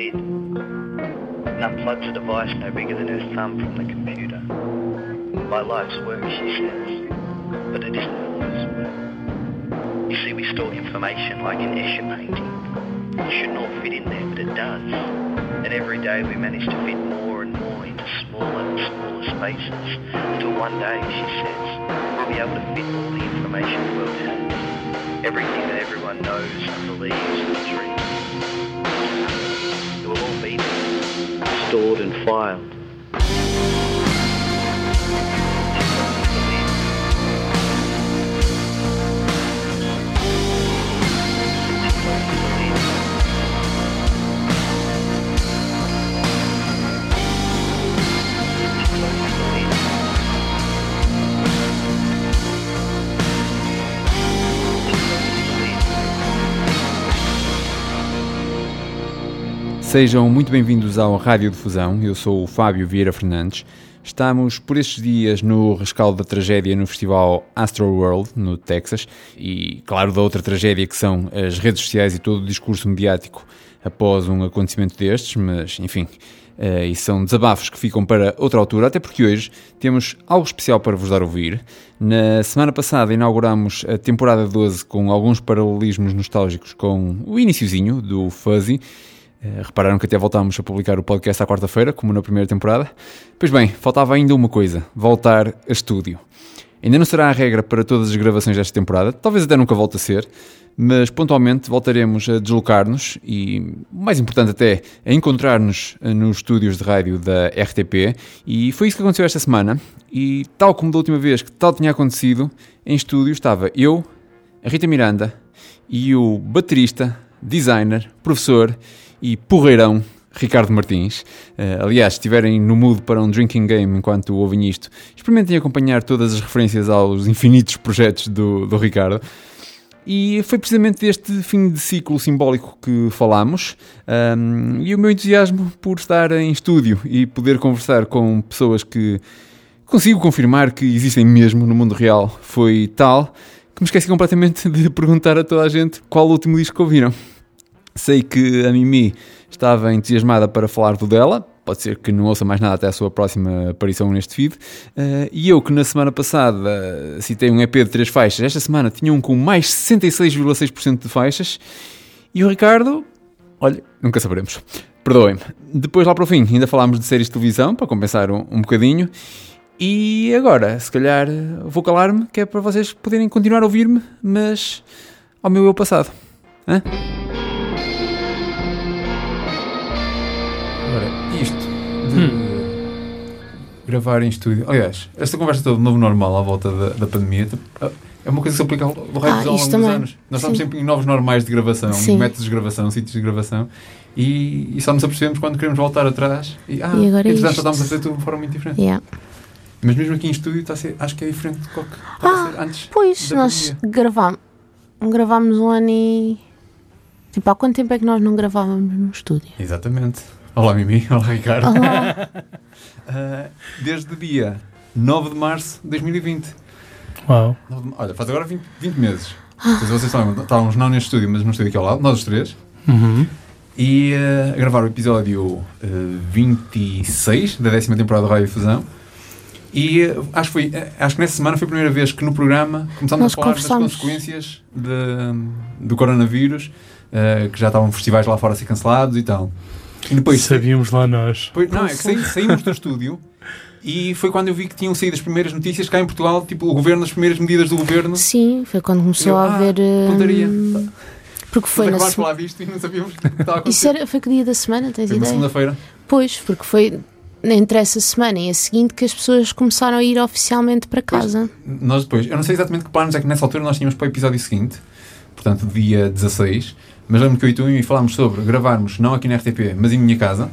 lid and unplugs a device no bigger than her thumb from the computer. My life's work, she says, but it isn't her life's work. You see, we store information like an Escher painting. It shouldn't all fit in there, but it does. And every day we manage to fit more and more into smaller and smaller spaces until one day, she says, we'll be able to fit all the information the world has. Everything that everyone knows and believes and dreams. Stored and filed. Sejam muito bem-vindos ao Rádio Difusão. Eu sou o Fábio Vieira Fernandes. Estamos por estes dias no rescaldo da tragédia no festival Astro World, no Texas, e claro da outra tragédia que são as redes sociais e todo o discurso mediático após um acontecimento destes, mas enfim, uh, e são desabafos que ficam para outra altura, até porque hoje temos algo especial para vos dar ouvir. Na semana passada inauguramos a temporada 12 com alguns paralelismos nostálgicos com o iniciozinho do Fuzzy, Uh, repararam que até voltámos a publicar o podcast à quarta-feira, como na primeira temporada. Pois bem, faltava ainda uma coisa: voltar a estúdio. Ainda não será a regra para todas as gravações desta temporada, talvez até nunca volte a ser, mas pontualmente voltaremos a deslocar-nos e, mais importante até, a encontrar-nos eh, nos estúdios de rádio da RTP. E foi isso que aconteceu esta semana. E, tal como da última vez que tal tinha acontecido, em estúdio estava eu, a Rita Miranda e o baterista, designer, professor e porreirão Ricardo Martins. Uh, aliás, se estiverem no mood para um drinking game enquanto ouvem isto, experimentem acompanhar todas as referências aos infinitos projetos do, do Ricardo. E foi precisamente deste fim de ciclo simbólico que falámos um, e o meu entusiasmo por estar em estúdio e poder conversar com pessoas que consigo confirmar que existem mesmo no mundo real foi tal que me esqueci completamente de perguntar a toda a gente qual o último disco que ouviram. Sei que a Mimi estava entusiasmada para falar do dela, pode ser que não ouça mais nada até a sua próxima aparição neste feed. Uh, e eu, que na semana passada citei um EP de três faixas, esta semana tinha um com mais 66,6% de faixas. E o Ricardo, olha, nunca saberemos. Perdoem-me. Depois, lá para o fim, ainda falámos de séries de televisão, para compensar um, um bocadinho. E agora, se calhar, vou calar-me, que é para vocês poderem continuar a ouvir-me, mas ao meu eu passado. Hã? Hum. gravar em estúdio. Aliás, esta conversa toda de novo normal à volta da, da pandemia é uma coisa que se aplica ao, ao ah, ao longo dos anos. Nós estamos sempre em novos normais de gravação, Sim. métodos de gravação, sítios de gravação e, e, só nos apercebemos quando queremos voltar atrás e, ah, e agora é entretanto estamos a fazer tudo de forma muito diferente. Yeah. Mas mesmo aqui em estúdio está a ser, acho que é diferente do que estava ah, a ser antes. Pois, nós gravámos, gravámos um ano e. Tipo, há quanto tempo é que nós não gravávamos no estúdio? Exatamente. Olá, Mimi. Olá, Ricardo. Olá. uh, desde o dia 9 de março de 2020. Uau. Olha, faz agora 20, 20 meses. Ah. Vocês sabem, estávamos não neste estúdio, mas no estúdio aqui ao lado, nós os três. Uhum. E uh, a gravar o episódio uh, 26 da décima temporada da Rádio Fusão. E uh, acho, que foi, uh, acho que nessa semana foi a primeira vez que no programa começámos Nós a falar das consequências de, do coronavírus, uh, que já estavam festivais lá fora a ser cancelados e tal. E depois sabíamos lá nós. Foi, não, é que saímos do estúdio e foi quando eu vi que tinham saído as primeiras notícias cá em Portugal, tipo o governo, as primeiras medidas do governo. Sim, foi quando começou eu, a haver. Ah, porque foi na semana. e não sabíamos que estava a Isso era, foi que dia da semana, tens foi ideia? segunda-feira. Pois, porque foi entre essa semana e a seguinte que as pessoas começaram a ir oficialmente para casa. Pois, nós depois, eu não sei exatamente que planos é que nessa altura nós tínhamos para o episódio seguinte, portanto, dia 16 mas lembro que eu e tu e falámos sobre gravarmos, não aqui na RTP, mas em minha casa.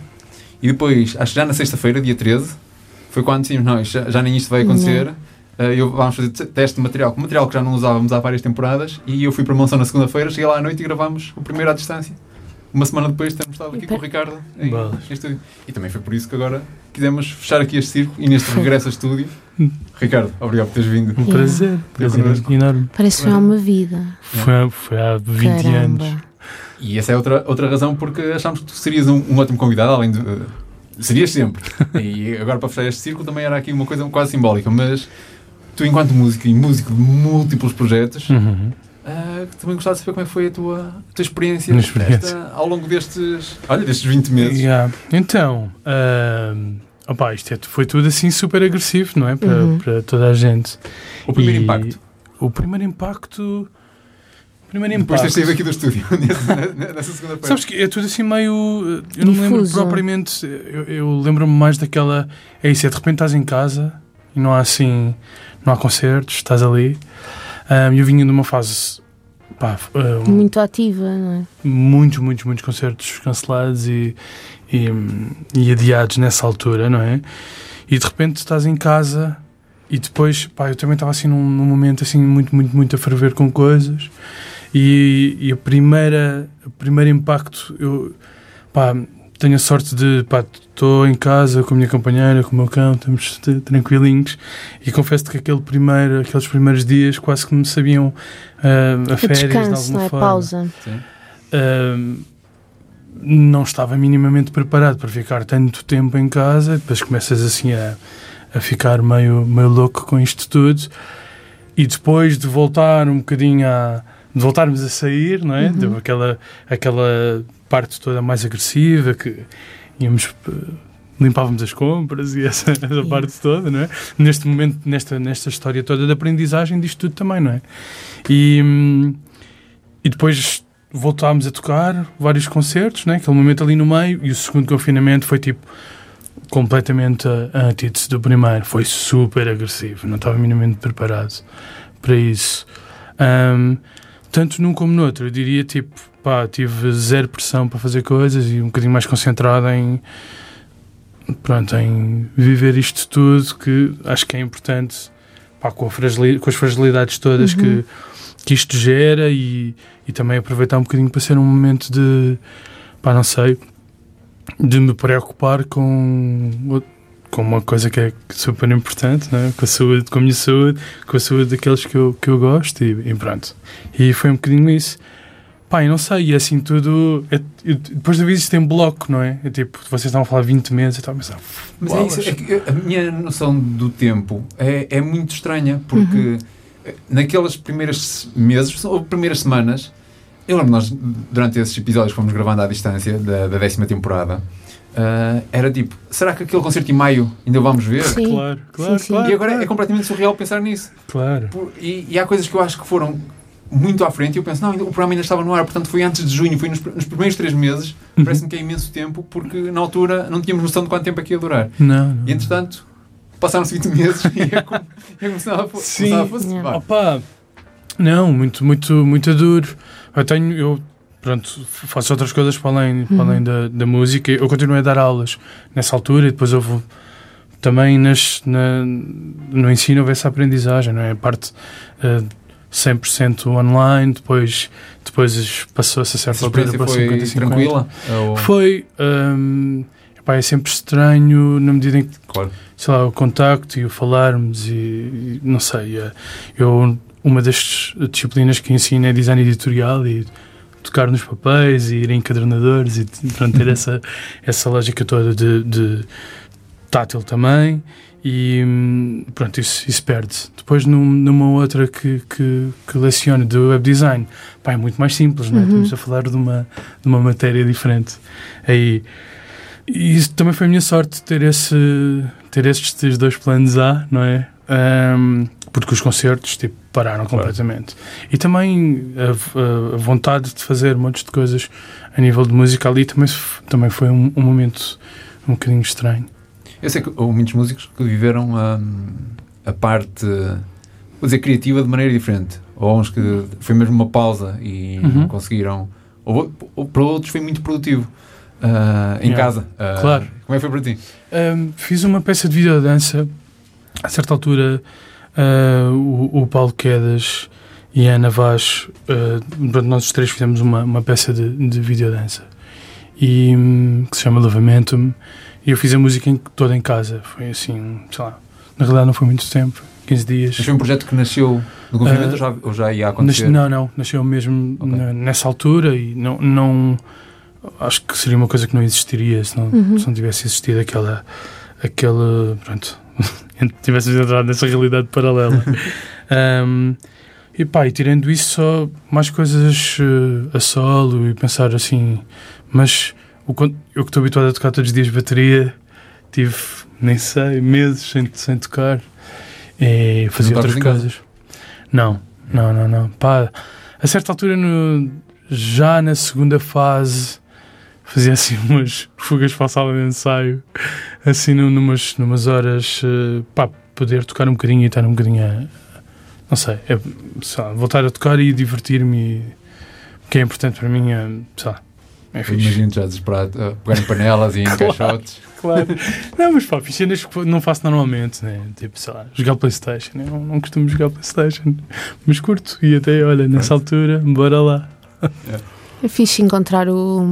E depois, acho que já na sexta-feira, dia 13, foi quando decidimos, não, já, já nem isto vai acontecer. Uh, eu, vamos fazer teste de material, com material que já não usávamos há várias temporadas. E eu fui para a Monção na segunda-feira, cheguei lá à noite e gravámos o primeiro à distância. Uma semana depois temos estado aqui com o Ricardo em, em estúdio. E também foi por isso que agora quisemos fechar aqui este circo e neste regresso a estúdio. Ricardo, obrigado por teres vindo. Um prazer, prazer enorme. Parece que foi há uma vida. Foi, foi há 20 Caramba. anos. E essa é outra, outra razão porque achámos que tu serias um, um ótimo convidado, além de. Uh, serias sempre. e agora para fechar este círculo também era aqui uma coisa quase simbólica, mas tu, enquanto músico e músico de múltiplos projetos, uhum. uh, também gostava de saber como é que foi a tua, a tua experiência, experiência. Esta, ao longo destes, olha, destes 20 meses. Yeah. Então, uh, opa, isto é, foi tudo assim super agressivo, não é? Para, uhum. para toda a gente. O primeiro e impacto? O primeiro impacto Primeiro Depois impacto. Depois aqui do estúdio, nessa segunda-feira. Sabes que é tudo assim meio. Eu não me lembro propriamente. Eu, eu lembro-me mais daquela. É isso, é de repente estás em casa e não há assim. Não há concertos, estás ali. Um, eu vinha numa fase. Pá, um, muito ativa, não é? Muitos, muitos, muitos concertos cancelados e, e, e adiados nessa altura, não é? E de repente estás em casa e depois, pá, eu também estava assim num, num, momento assim muito, muito, muito a ferver com coisas e, e a primeira, o primeiro impacto, eu pá, tenho a sorte de estou em casa com a minha companheira, com o meu cão, estamos tranquilinhos e confesso que aquele primeiro, aqueles primeiros dias quase que me sabiam uh, a férias descanso, de alguma não é? forma. Pausa. Uh, não estava minimamente preparado para ficar tanto tempo em casa, depois começas assim a, a ficar meio, meio louco com isto tudo e depois de voltar um bocadinho a de voltarmos a sair, não é? Uhum. Aquela, aquela parte toda mais agressiva que íamos eh, limpávamos as compras e essa, essa parte toda, não é? Neste momento, nesta, nesta história toda de aprendizagem disto tudo também, não é? E, hum, e depois voltámos a tocar vários concertos, né? Aquele momento ali no meio e o segundo confinamento foi tipo completamente a antítese do primeiro. Foi super agressivo, não estava minimamente preparado para isso. Um, tanto num como no outro. Eu diria, tipo, pá, tive zero pressão para fazer coisas e um bocadinho mais concentrado em, pronto, em viver isto tudo que acho que é importante, pá, com, com as fragilidades todas uhum. que, que isto gera e, e também aproveitar um bocadinho para ser um momento de, pá, não sei, de me preocupar com com uma coisa que é super importante, né? com a saúde, com a minha saúde, com a saúde daqueles que eu, que eu gosto e, e pronto. E foi um bocadinho isso. Pá, eu não sei, e assim tudo. É, eu, depois da vez isto tem bloco, não é? é? Tipo, vocês estavam a falar 20 meses, eu estava a pensar. Mas é isso, é que a minha noção do tempo é, é muito estranha, porque uhum. naquelas primeiras meses, ou primeiras semanas, eu lembro nós, durante esses episódios que fomos gravando à distância da, da décima temporada, Uh, era tipo, será que aquele concerto em maio ainda vamos ver? Sim. Claro, claro, sim, sim. claro. E agora claro. é completamente surreal pensar nisso. Claro. Por, e, e, há coisas que eu acho que foram muito à frente e eu penso, não, o programa ainda estava no ar, portanto foi antes de junho, foi nos, nos primeiros três meses, uhum. parece-me que é imenso tempo, porque na altura não tínhamos noção de quanto tempo é que ia durar. Não, não. E entretanto, passaram-se 20 meses e é é como se nada fosse. Opa, não, muito, muito, muito duro. Eu tenho, eu pronto, faço outras coisas para além, para além da, da música. Eu continuei a dar aulas nessa altura e depois houve também nas, na, no ensino houve essa aprendizagem, não é? A parte uh, 100% online, depois, depois passou-se a certa altura para 50 50. tranquila? Foi. Um, epá, é sempre estranho na medida em que, claro. sei lá, o contacto e o falarmos e, e não sei, eh, eu uma das disciplinas que ensino é design editorial e tocar nos papéis e ir em encadernadores e pronto, ter essa, essa lógica toda de, de tátil também e pronto, isso, isso perde-se. Depois num, numa outra que, que, que leciono de web design, pá, é muito mais simples, não é? Uhum. Estamos a falar de uma, de uma matéria diferente. Aí, e isso também foi a minha sorte ter, esse, ter estes dois planos A, não é? Um, porque os concertos tipo, pararam claro. completamente. E também a, a, vontade de fazer montes de coisas a nível de música ali também, também foi um, um momento um bocadinho estranho. Eu sei que houve muitos músicos que viveram a, a parte, vou dizer, criativa de maneira diferente. Ou uns que foi mesmo uma pausa e uhum. não conseguiram. Ou, ou, para outros foi muito produtivo. Uh, em yeah. casa. Uh, claro. Como é que foi para ti? Um, fiz uma peça de videodança a certa altura uh, o, o, Paulo Quedas e a Ana Vaz, uh, nós os três fizemos uma, uma peça de, de videodança e, um, que se chama Levamento e eu fiz a música em, toda em casa. Foi assim, sei lá, na realidade não foi muito tempo, 15 dias. Mas foi um projeto que nasceu no confinamento Ah, ou, já, ou já ia Nas- acontecer? não, não, nasceu mesmo Ok. na- nessa altura e não, não acho que seria uma coisa que não existiria se não, Uhum. se não tivesse existido aquela aquela pronto tivéssemos entrado nessa realidade paralela. Ahm, e pá, e tirando isso só mais coisas eh, a solo e pensar assim. Mas o, eu que estou habituado a tocar todos os dias bateria tive nem sei meses sem, sem tocar. E fazia outras casa? coisas. Não, não, não, não. Pá, a certa altura, no- já na segunda fase, fazia assim umas fugas para a sala de ensaio, assim num- numas, numas horas, eh, pá, poder tocar um bocadinho e estar um bocadinho a. Não sei, é, sei lá, voltar a tocar e divertir-me. O que é importante para mim é, sei lá, é fixe. imagino já desesperado, a pegar em panelas e em Claro. caixotes. Claro. Não, mas pá, fiz cenas que não faço normalmente, né? Tipo, sei lá, jogar Playstation. Eu não, não costumo jogar Playstation, mas curto. E até, olha, nessa altura, bora lá. É fixe encontrar o,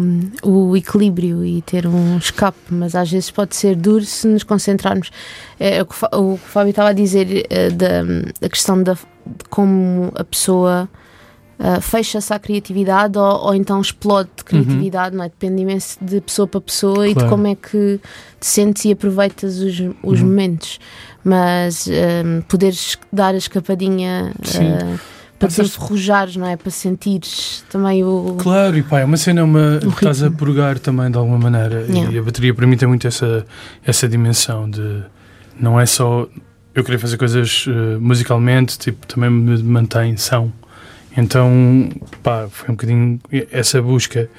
o equilíbrio e ter um escape, mas às vezes pode ser duro se nos concentrarmos. É, o, que o que o Fábio estava a dizer eh, da, da questão da, de como a pessoa eh, fecha-se à criatividade ou, ou então explode de criatividade, não é? Depende imenso de pessoa para pessoa e de Claro. como é que te sentes e aproveitas os, os Uhum. momentos. Mas eh, poderes dar a escapadinha. Sim. Para te enferrujares, não é? Para sentires também o. Claro, e pá, é uma cena, uma, O estás a purgar também de alguma maneira. Yeah. E a bateria para mim tem muito essa, essa dimensão de. Não é só eu querer fazer coisas eh, musicalmente, tipo, também me mantém são. Então, pá, foi um bocadinho essa busca.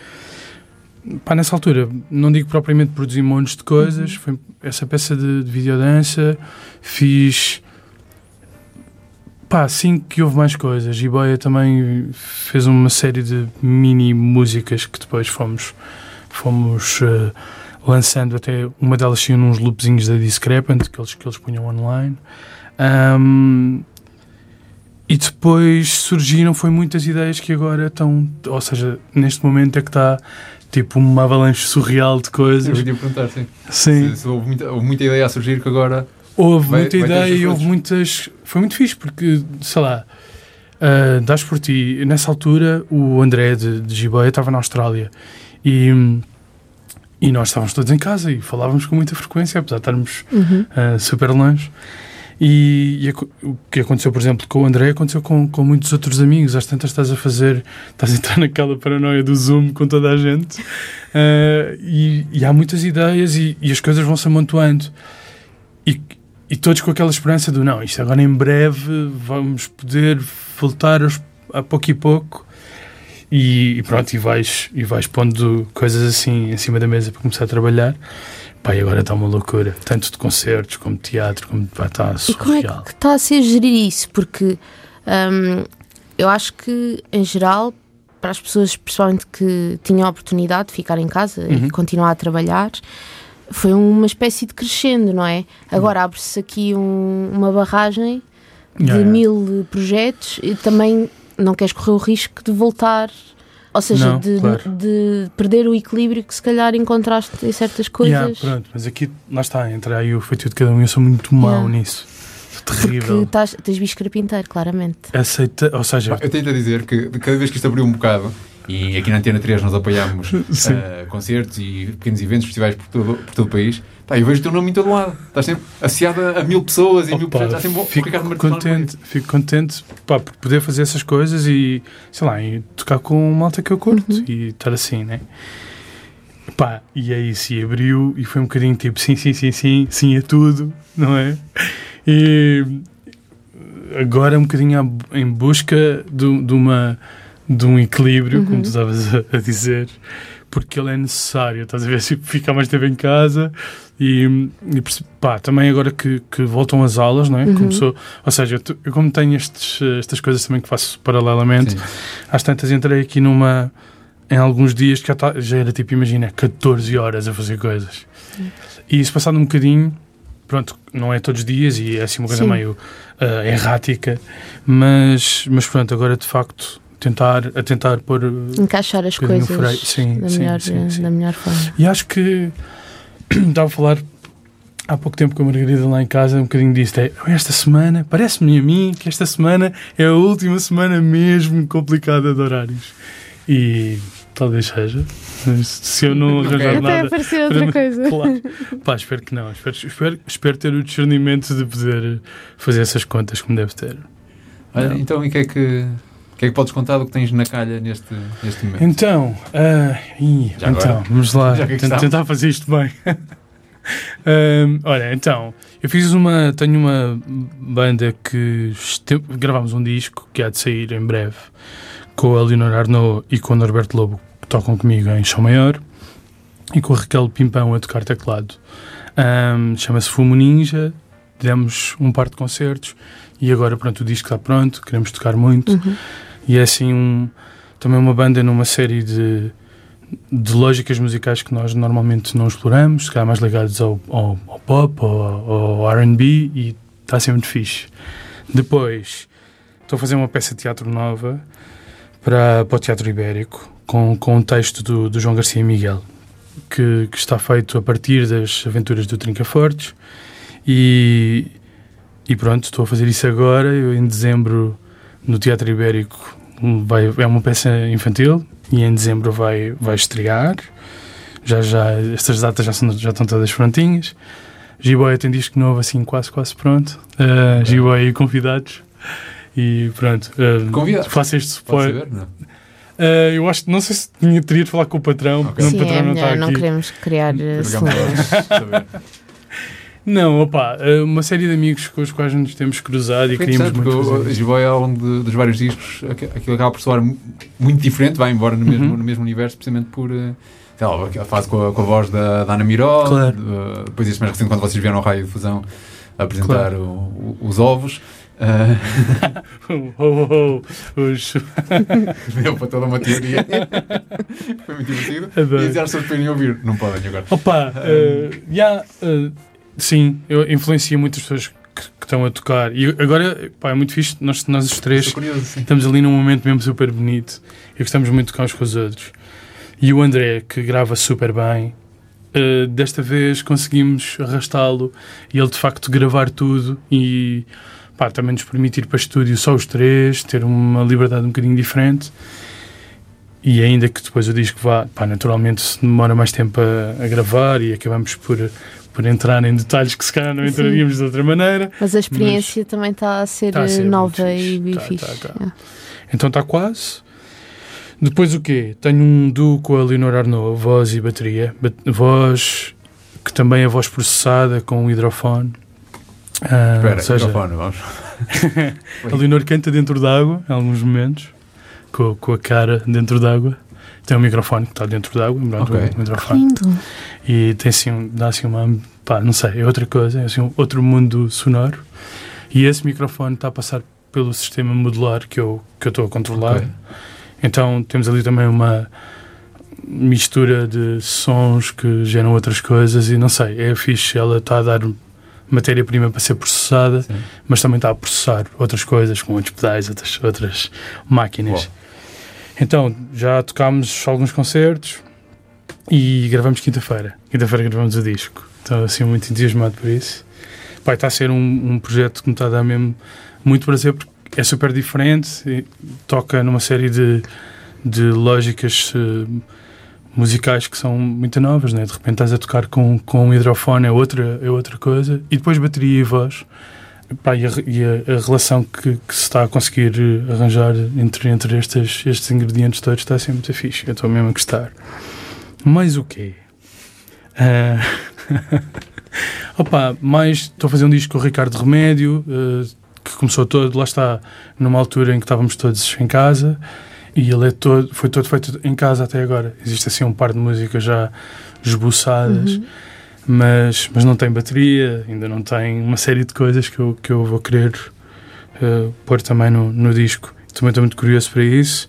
Pá, nessa altura, não digo propriamente produzir montes de coisas, foi essa peça de, de videodança, fiz. Pá, sim que houve mais coisas. E Boia também fez uma série de mini músicas que depois fomos, fomos eh, lançando até uma delas tinha uns loopzinhos da Discrepant que eles, que eles punham online. Ahm, e depois surgiram foi muitas ideias que agora estão, ou seja, neste momento é que está tipo uma avalanche surreal de Eu coisas. ia perguntar, sim. Sim. Se, se houve, muita, houve muita ideia a surgir que agora. Houve Vai- muita ideia e houve muitas. Foi muito fixe porque, sei lá, ah, dás por ti. Nessa altura, o André de, de Giboia estava na Austrália e, e nós estávamos todos em casa e falávamos com muita frequência, apesar de estarmos Uhum. ah, super longe. E, e o que aconteceu, por exemplo, com o André, aconteceu com, com muitos outros amigos. Às tantas estás a fazer, estás a entrar naquela paranoia do Zoom com toda a gente. Ah, e, e há muitas ideias e, e as coisas vão se amontoando. E, e todos com aquela esperança do não, isto agora em breve vamos poder voltar aos- a pouco e pouco. E, e pronto, e vais, e vais pondo coisas assim em cima da mesa para começar a trabalhar. E agora está uma loucura, tanto de concertos como de teatro, como pá, está E como é surreal. que está a ser gerir isso? Porque hum, eu acho que, em geral, para as pessoas, principalmente que tinham a oportunidade de ficar em casa Uhum. e continuar a trabalhar, foi uma espécie de crescendo, não é? Agora abre-se aqui um- uma barragem de Yeah, yeah. mil projetos e também não queres correr o risco de voltar. Ou seja, Não, de, claro. de perder o equilíbrio que se calhar encontraste em certas coisas. Yeah, pronto, mas aqui, lá está, entra aí o feitiço de cada um. Eu sou muito mau Yeah. nisso. porque Terrível. estás, tens bicho carpinteiro, claramente. Aceita, ou seja, Eu tento a dizer que cada vez que isto abriu um bocado, e aqui na Antena 3 nós apoiamos Sim. eh, concertos e pequenos eventos, festivais por todo, por todo o país, pá, eu vejo o teu nome em todo lado. Estás sempre associado a, mil pessoas e a mil Opa, projetos. Estás sempre o fico Ricardo contente, fico contente pá, por poder fazer essas coisas e, sei lá, e tocar com malta que eu curto Uhum. e estar assim, né? Pá, e aí se abriu e foi um bocadinho tipo sim, sim, sim, sim, sim a tudo, não é? E agora um bocadinho em busca de, de uma, de um equilíbrio, como Uhum. tu estavas a, a dizer, porque ele é necessário, estás a ver? Se ficar mais tempo em casa e, e pá, também agora que, que voltam as aulas, não é? Uhum. Começou, ou seja, eu, eu como tenho estes, estas coisas também que faço paralelamente, Sim. às tantas entrei aqui numa em alguns dias que já, tá- já era tipo, imagina, 14 horas a fazer coisas. E isso passado um bocadinho, pronto, não é todos os dias e é assim uma coisa Sim. meio eh, errática, mas, mas pronto, agora de facto tentar, a tentar pôr. eh, Encaixar as coisas freio. Sim, da, sim, melhor, sim, sim. da melhor forma. E acho que estava a falar há pouco tempo com a Margarida lá em casa, um bocadinho disse: é, esta semana, parece-me a mim que esta semana é a última semana mesmo complicada de horários. E talvez seja. Se eu não arranjar Até nada. aparecer outra para- coisa. Claro. Pá, espero que não. Espero, espero, espero ter o discernimento de poder fazer essas contas como deve ter. Olha, então, e o que é que, o que é que podes contar do que tens na calha neste, neste momento? Então, ah, ih, então agora? vamos lá estamos. tentar fazer isto bem. Olha, então, eu fiz uma. Tenho uma banda que este- gravámos um disco que há de sair em breve com a Leonor Arnaud e com o Norberto Lobo, que tocam comigo em Chão Maior, e com a Raquel Pimpão a tocar teclado. Ahm, Chama-se Fumo Ninja, demos um par de concertos e agora pronto, o disco está pronto, queremos tocar muito. Uhum. E é assim um, também uma banda numa série de, de lógicas musicais que nós normalmente não exploramos, se calhar mais ligados ao, ao, ao pop, ao, ao RB, e está ser muito fixe. Depois, estou a fazer uma peça de teatro nova para, para o Teatro Ibérico, com, com um texto do, do João Garcia Miguel, que, que está feito a partir das aventuras do Trincafortes. E, e pronto, estou a fazer isso agora. Eu, em dezembro, no Teatro Ibérico, vai, é uma peça infantil e em dezembro vai, vai estrear. Já, já, estas datas já, são, já estão todas prontinhas. G-Boy tem disco novo, assim, quase, quase pronto. Uh, G-Boy e convidados. E pronto. Uh, Convidados? Faço este Pode spoiler. saber? Não. Uh, eu acho que não sei se tinha, teria de falar com o patrão, Ok. porque o Sim, patrão é não está melhor, não aqui. queremos criar Ficamos ciúmes. a saber. Não, opa, uh, uma série de amigos com os quais nos temos cruzado e queríamos muito isto. G-Boy, ao longo de- dos vários discos, aqu- aquilo acaba por soar mu- muito diferente, vai embora no mesmo, Uhum. no mesmo universo, precisamente por. eh, Sei lá, aquela fase com a, com a voz da, da Ana Miró, Claro. de- depois isso mais recente, quando vocês vieram ao Raio de Fusão a apresentar o- o- os ovos. eh, Oh, oh, oh, os... deu para toda uma teoria. Foi muito divertido. Adoro. E pessoas podem ouvir, não podem agora. Opa, uh, já, uh, sim, eu influencia muitas pessoas que, que estão a tocar. E agora, pá, é muito fixe, nós, nós os três curioso, estamos ali num momento mesmo super bonito e gostamos muito de tocar uns com os outros. E o André, que grava super bem, uh, desta vez conseguimos arrastá-lo e ele de facto gravar tudo e pá, também nos permitir para estúdio só os três, ter uma liberdade um bocadinho diferente. E ainda que depois o disco vá, pá, naturalmente se demora mais tempo a, a gravar e acabamos por, por entrar em detalhes que se calhar não Sim. entraríamos de outra maneira. Mas a experiência também está a ser, Tá a ser eh, nova e Tá, fixe. tá, tá. É. Então está quase. Depois o quê? Tenho um duo com a Leonor Arnaud, voz e bateria. Ba- voz que também é voz processada com um hidrofone. Ah, Espera, seja, microfone, vamos. a Leonor canta dentro d'água, em alguns momentos, com, com a cara dentro d'água. Tem um microfone que está dentro d'água, pronto, Ok. um microfone. lindo. E tem assim, dá assim uma. pá, não sei, é outra coisa, é assim um outro mundo sonoro. E esse microfone está a passar pelo sistema modular que eu que eu estou a controlar. Ok. Então temos ali também uma mistura de sons que geram outras coisas e não sei, é fixe, ela está a dar matéria-prima para ser processada, Sim. mas também está a processar outras coisas com outros pedais, outras, outras máquinas. Uau. Então, já tocámos alguns concertos e gravamos quinta-feira. Quinta-feira gravamos o disco. Estou assim muito entusiasmado por isso. Pai, está a ser um, um projeto que me está a dar mesmo muito prazer porque é super diferente, toca numa série de, de lógicas eh, musicais que são muito novas, né? de repente estás a tocar com, com um hidrofone é outra, é outra coisa, e depois bateria e voz. Pá, e a, e a- a relação que, que se está a conseguir eh, arranjar entre, entre estes, estes ingredientes todos está a ser muito fixe. Eu estou mesmo a gostar. Mais o quê? Ah, opa, mais estou a fazer um disco com o Ricardo Remédio, eh, que começou todo, lá está, numa altura em que estávamos todos em casa e ele é todo, foi todo feito em casa até agora. Existe assim um par de músicas já esboçadas, Uhum. Mas, mas não tem bateria, ainda não tem uma série de coisas que eu, que eu vou querer eh, pôr também no, no disco. Também estou muito curioso para isso.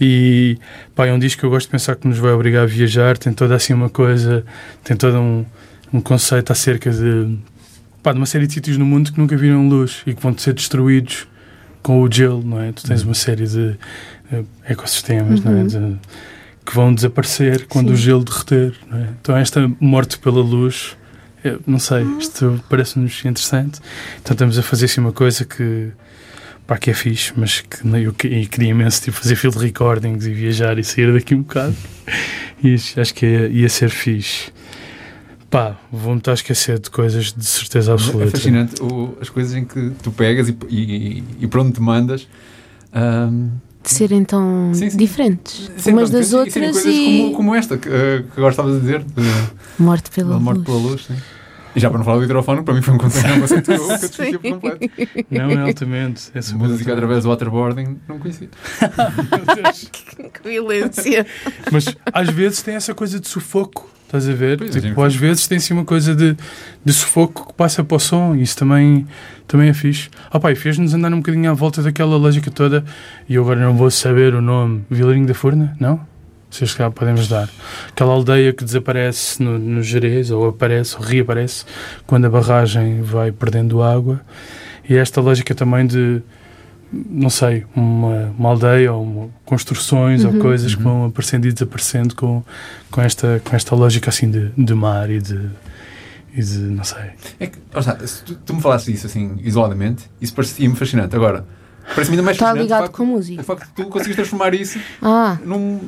E pá, é um disco que eu gosto de pensar que nos vai obrigar a viajar. Tem toda assim uma coisa, tem todo um, um conceito acerca de, pá, de uma série de sítios no mundo que nunca viram luz e que vão ser destruídos com o gelo, não é? Tu tens uma série de ecossistemas, não é? Uhum. De- que vão desaparecer quando Sim. o gelo derreter, não é? Então esta morte pela luz eu não sei, isto parece-nos interessante. Então estamos a fazer assim uma coisa que, pá, que é fixe, mas que eu que- queria imenso tipo, fazer field recordings e viajar e sair daqui um bocado. E acho que ia, ia ser fixe. Pá, vou-me estar a esquecer de coisas de certeza É absoluta. fascinante o- as coisas em que tu pegas e, e, e por onde te mandas. ahm, De serem tão Sim, sim. diferentes sim, umas pronto, das e outras coisas e. como, como esta que, eh, que agora estavas a dizer, de, Morte pela morte luz. pela luz. sim. E já para não falar do hidrofone, para mim foi um conceito, novo que eu desconhecia por completo. Não, é altamente. É super Música através do waterboarding, não conhecia. Deus. Que violência. Mas às vezes tem essa coisa de sufoco, estás a ver? Pois, tipo, sim. às vezes tem assim uma coisa de, de sufoco que passa para o som e isso também, também é fixe. Ah pá, e fez-nos andar um bocadinho à volta daquela lógica toda e eu agora não vou saber o nome. Vilarinho da Furna? Não? Vocês cá podemos dar. Aquela aldeia que desaparece no, no Jerez, ou aparece, ou reaparece, quando a barragem vai perdendo água. E esta lógica também de, não sei, uma, uma aldeia ou uma- construções ou Uhum. coisas que Uhum. vão aparecendo e desaparecendo com, com, esta, com esta lógica assim de, de mar e de, e de, não sei. É que, está, se tu, tu me falasses disso assim, isoladamente, isso parecia-me fascinante. Agora, parece-me ainda mais Está fascinante o ligado facto, com música. o facto de tu conseguires transformar isso Ah, num,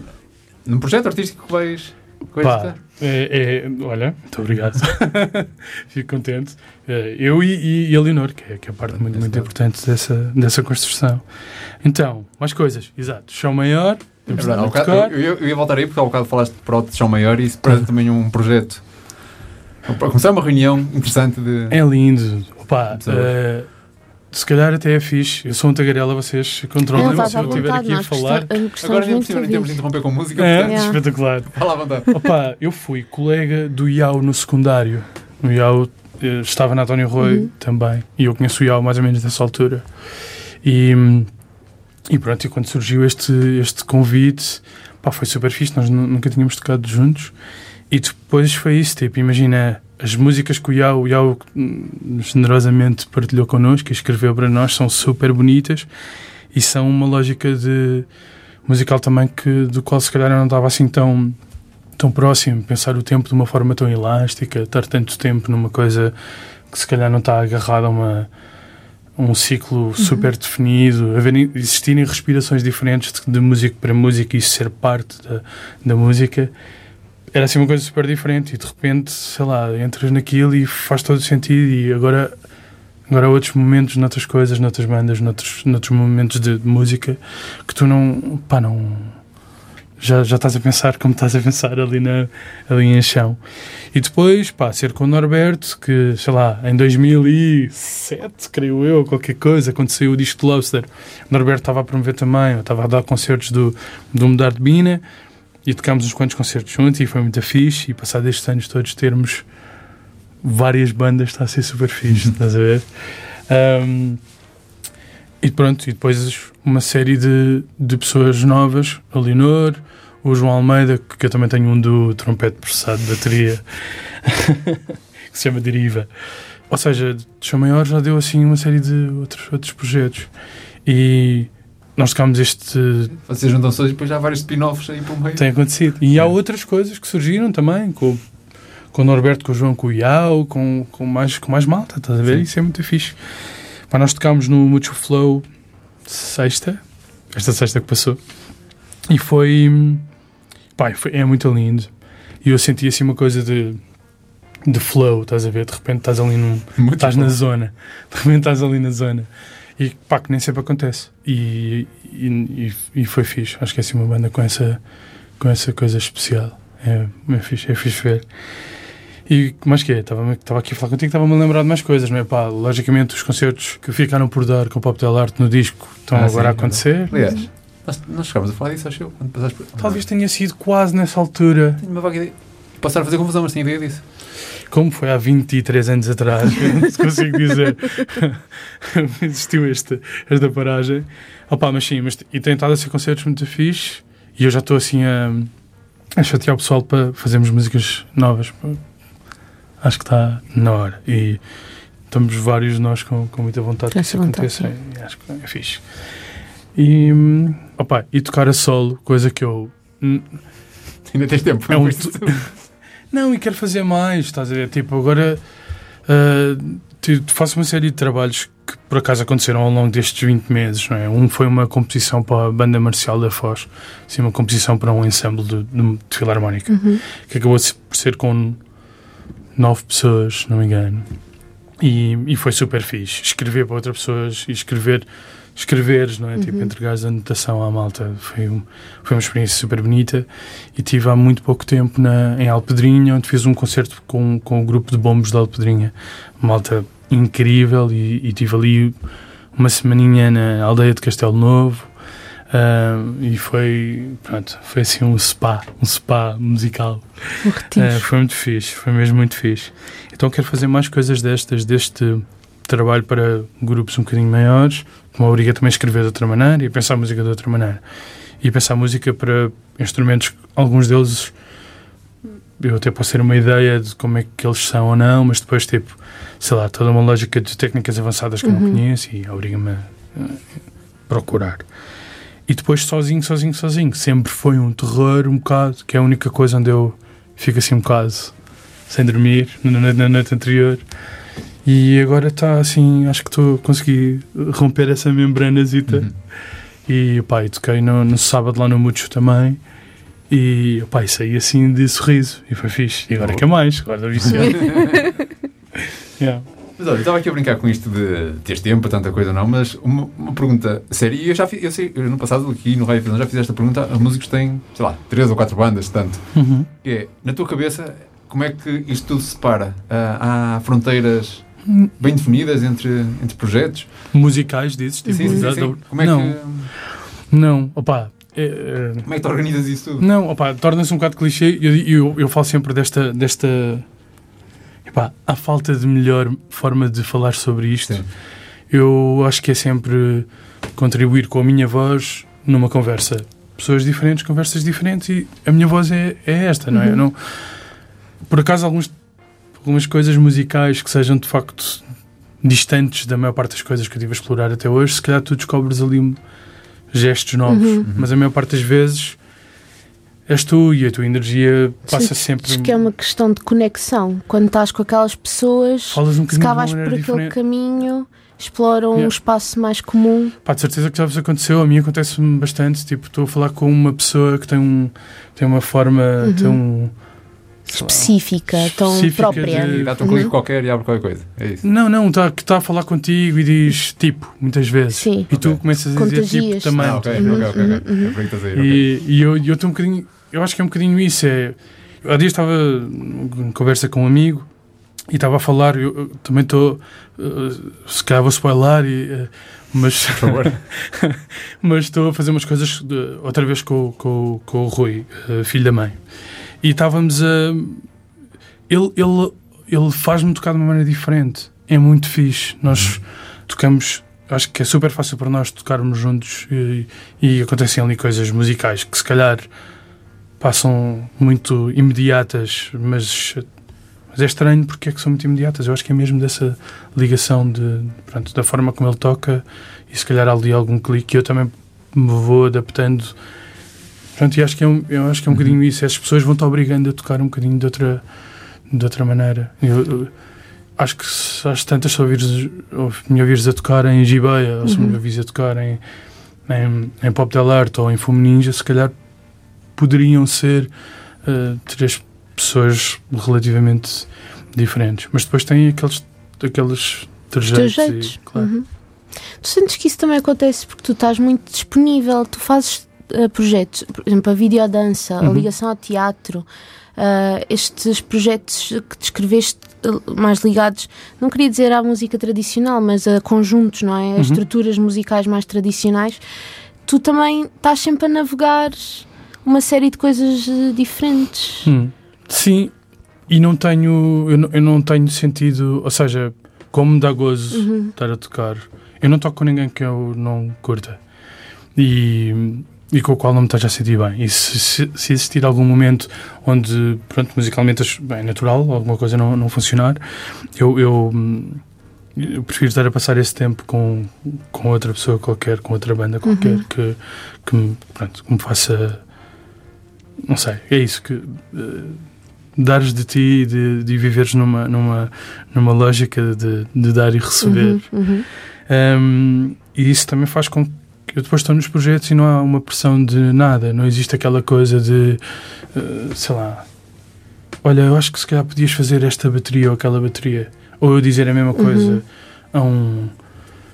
num projeto artístico que vais, tocar. é, é- olha, muito obrigado. Fico contente. É, Eu e, e, e a Leonor, que é, que é parte muito, muito importante dessa, dessa construção. Então, mais coisas. Exato. Chão maior. É verdade, bocado- eu, eu- ia voltar aí porque há bocado falaste de Proto de Chão Maior e isso parece também um projeto. Para começar uma reunião interessante de. É lindo. Opa, se calhar até é fixe. Eu sou um tagarela, vocês controlam-me estás se eu estiver aqui a falar. Agora nem muito possível, nem temos de interromper com música, É, portanto, Yeah. espetacular. fala à vontade. Opa, eu fui colega do Iau no secundário. O Iau eh, estava na António Roy Uhum. também. E eu conheço o Iau mais ou menos nessa altura. E, e pronto, e quando surgiu este, este convite, pá, foi super fixe. Nós nu- nunca tínhamos tocado juntos. E depois foi isso, tipo, imagina as músicas que o Iau, o hum, generosamente partilhou connosco e escreveu para nós, são super bonitas e são uma lógica de musical também que, do qual se calhar eu não estava assim tão tão próximo, pensar o tempo de uma forma tão elástica, estar tanto tempo numa coisa que se calhar não está agarrada a, uma, um ciclo super definido, haver, existirem respirações diferentes de, de música para música e isso ser parte da, da música, era assim uma coisa super diferente e de repente, sei lá, entras naquilo e faz todo sentido e agora agora há outros momentos noutras coisas, noutras bandas, noutros, noutros momentos de, de música que tu não, pá, não já, já estás a pensar como estás a pensar ali, na, ali em chão. E depois, pá, ser com o Norberto, que, sei lá, em 2007, creio eu, qualquer coisa, quando saiu o disco de Lobster, o Norberto estava a promover também, eu estava a dar concertos do, do Mudar de Bina, e tocámos uns quantos concertos juntos, e foi muito fixe, e passado estes anos todos termos várias bandas, está a ser super fixe, estás a ver? Ahm, e pronto, e depois uma série de, de pessoas novas, a Leonor, o João Almeida, que eu também tenho um do trompete processado de bateria, que se chama Deriva. Ou seja, de Chão Maior já deu assim uma série de outros, outros projetos. E nós tocámos este. Vocês juntam-se todos e depois já há vários spin-offs aí pelo meio. Tem acontecido. E há outras coisas que surgiram também, com, com o Norberto, com o João, com o Iau, com, com, mais, com mais malta, estás a ver? Sim. Isso é muito fixe. Pá, nós tocámos no Mutual Flow sexta, esta sexta que passou, e foi, pá, foi é muito lindo. E eu senti assim uma coisa de, de flow, estás a ver? De repente estás ali num, Muito estás bom. na zona, de repente estás ali na zona. E pá, que nem sempre acontece. E, e, e, foi fixe. Acho que é assim uma banda com essa, com essa coisa especial. É, é fixe, é fixe ver. E mais que é? Estava estava aqui a falar contigo, estava-me a lembrar de mais coisas, não é? Pá, logicamente os concertos que ficaram por dar com o Pop Del Arte no disco estão Ah, agora sim, a acontecer. Aliás, nós, nós chegámos a falar disso, acho eu. Quando passaste por... Talvez tenha sido quase nessa altura, Tenho uma vaga ideia. Passar a fazer confusão, mas tenho ideia disso. Como foi há 23 anos atrás, se consigo dizer. Existiu esta, esta paragem. Opa, mas sim, mas, e tem estado a ser concertos muito fixe e eu já estou assim a, a chatear o pessoal para fazermos músicas novas. Acho que está na hora e estamos vários de nós com, com muita vontade que isso aconteça acho que é fixe. E, opa, e tocar a solo, coisa que eu. hum, Ainda tens tempo. É um Não, e quero fazer mais, estás a ver? Tipo, agora uh, faço uma série de trabalhos que por acaso aconteceram ao longo destes 20 meses, não é? Um foi uma composição para a Banda Marcial da Foz, assim, uma composição para um ensemble de, de, de filarmónica, Uhum. que acabou por ser com nove pessoas, se não me engano. E, e foi super fixe. Escrever para outras pessoas e escrever, escreveres, não é? Tipo, entregares a anotação à malta. Foi, um, foi uma experiência super bonita. E tive há muito pouco tempo na, em Alpedrinha, onde fiz um concerto com, com o grupo de bombos da Alpedrinha. Malta incrível. E, e tive ali uma semaninha na aldeia de Castelo Novo. ah, e foi, pronto, foi assim um spa, um spa musical. É, foi muito fixe, foi mesmo muito fixe. Então quero fazer mais coisas destas, deste trabalho para grupos um bocadinho maiores, me obriga também a escrever de outra maneira e a pensar a música de outra maneira. E a pensar a música para instrumentos, alguns deles eu até posso ter uma ideia de como é que eles são ou não, mas depois, tipo, sei lá, toda uma lógica de técnicas avançadas que eu não Uhum. conheço e obriga-me a a procurar. E depois, sozinho, sozinho, sozinho, sempre foi um terror, um bocado, que é a única coisa onde eu fico assim um bocado sem dormir na noite anterior. E agora está assim, acho que estou a conseguir romper essa membranazita. Uhum. E pá, e toquei no, no sábado lá no Mucho também. E pá, e saí assim de sorriso. E foi fixe. E agora Boa. quer mais, agora viciado. yeah. Mas olha, eu estava aqui a brincar com isto de teres tempo para tanta coisa, não, mas uma, uma pergunta séria, e eu já fiz, eu sei, no passado aqui no Raio Vilão já fiz esta pergunta a músicos que têm, sei lá, três ou quatro bandas, tanto. Uhum. Que é, na tua cabeça, como é que isto tudo se separa? Ah, há fronteiras bem definidas entre, entre projetos? Musicais dizes? Tipo, sim, sim, sim. Como é não, que, não, opá. é- é- como é que tu organizas isso tudo? Não, opá, torna-se um bocado clichê. Eu, eu, eu falo sempre desta. desta epá, a falta de melhor forma de falar sobre isto. Sim. Eu acho que é sempre contribuir com a minha voz numa conversa. Pessoas diferentes, conversas diferentes e a minha voz é, é esta, não é? Uhum. Não, por acaso, alguns, algumas coisas musicais que sejam de facto distantes da maior parte das coisas que eu tive a explorar até hoje, se calhar tu descobres ali um- gestos novos, Uhum. mas a maior parte das vezes és tu e a tua energia passa Sim, sempre. Acho que é uma questão de conexão. Quando estás com aquelas pessoas, Falas um se cá vais por aquele diferente. caminho, exploram um Yeah. espaço mais comum. Pá, de certeza que já vos aconteceu, a mim acontece-me bastante. Tipo, estou a falar com uma pessoa que tem, um, tem uma forma, Uhum. tem um. Específica, tão específica própria. de- E dá-te um Uhum. clique qualquer e abre qualquer coisa. É isso. Não, não, tá, que está a falar contigo e diz tipo, muitas vezes. Sim. E tu Ok. começas a dizer tipo Contagias. também. Ah, ok, Uhum, ok, ok. uhum, ok. uhum. É por aí que estás a ir, ok. E, e eu eu estou um bocadinho. Eu acho que é um bocadinho isso. É, há dias estava em conversa com um amigo e estava a falar. Eu, eu também estou. eh, se calhar vou spoiler, e, eh, mas. Por favor. mas estou a fazer umas coisas de- outra vez com, com, com o Rui, eh, filho da mãe. E estávamos a. Ele, ele, ele faz-me tocar de uma maneira diferente. É muito fixe. Nós tocamos. Acho que é super fácil para nós tocarmos juntos e, e acontecem ali coisas musicais que se calhar passam muito imediatas, mas, mas é estranho porque é que são muito imediatas. Eu acho que é mesmo dessa ligação de, pronto, da forma como ele toca e se calhar há ali algum clique e eu também me vou adaptando. Pronto, e acho que é um, eu acho que é um Uhum. bocadinho isso. As pessoas vão-te obrigando a tocar um bocadinho de outra, de outra maneira. Eu, eu acho que se às tantas se ouvires, ou me ouvires a tocar em Gibeia, ou se me Uhum. ouvires a tocar em, em, em Pop Del Arte ou em Fumo Ninja, se calhar poderiam ser eh, três pessoas relativamente diferentes. Mas depois têm aqueles, aqueles trejeitos. jeitos. E, claro. Uhum. Tu sentes que isso também acontece porque tu estás muito disponível, tu fazes projetos, por exemplo, a videodança, a Uhum. ligação ao teatro, eh, estes projetos que descreveste eh, mais ligados, não queria dizer à música tradicional, mas a conjuntos, não é? A Uhum. estruturas musicais mais tradicionais. Tu também estás sempre a navegar uma série de coisas eh, diferentes. Hum. Sim, e não tenho, eu não, eu não tenho sentido, ou seja, como me dá gozo Uhum. estar a tocar, eu não toco com ninguém que eu não curta e, e com o qual não me esteja a sentir bem. E se, se, se existir algum momento onde, pronto, musicalmente é natural, alguma coisa não, não funcionar, eu, eu, eu prefiro estar a passar esse tempo com, com outra pessoa qualquer, com outra banda qualquer, Uhum. que, que, me, pronto, que me faça. Não sei, é isso que. eh, dares de ti, de, de viveres numa, numa, numa lógica de, de dar e receber. Uhum, uhum. Um, e isso também faz com que eu depois estou nos projetos e não há uma pressão de nada, não existe aquela coisa de, uh, sei lá, olha, eu acho que se calhar podias fazer esta bateria ou aquela bateria, ou eu dizer a mesma coisa Uhum. a um,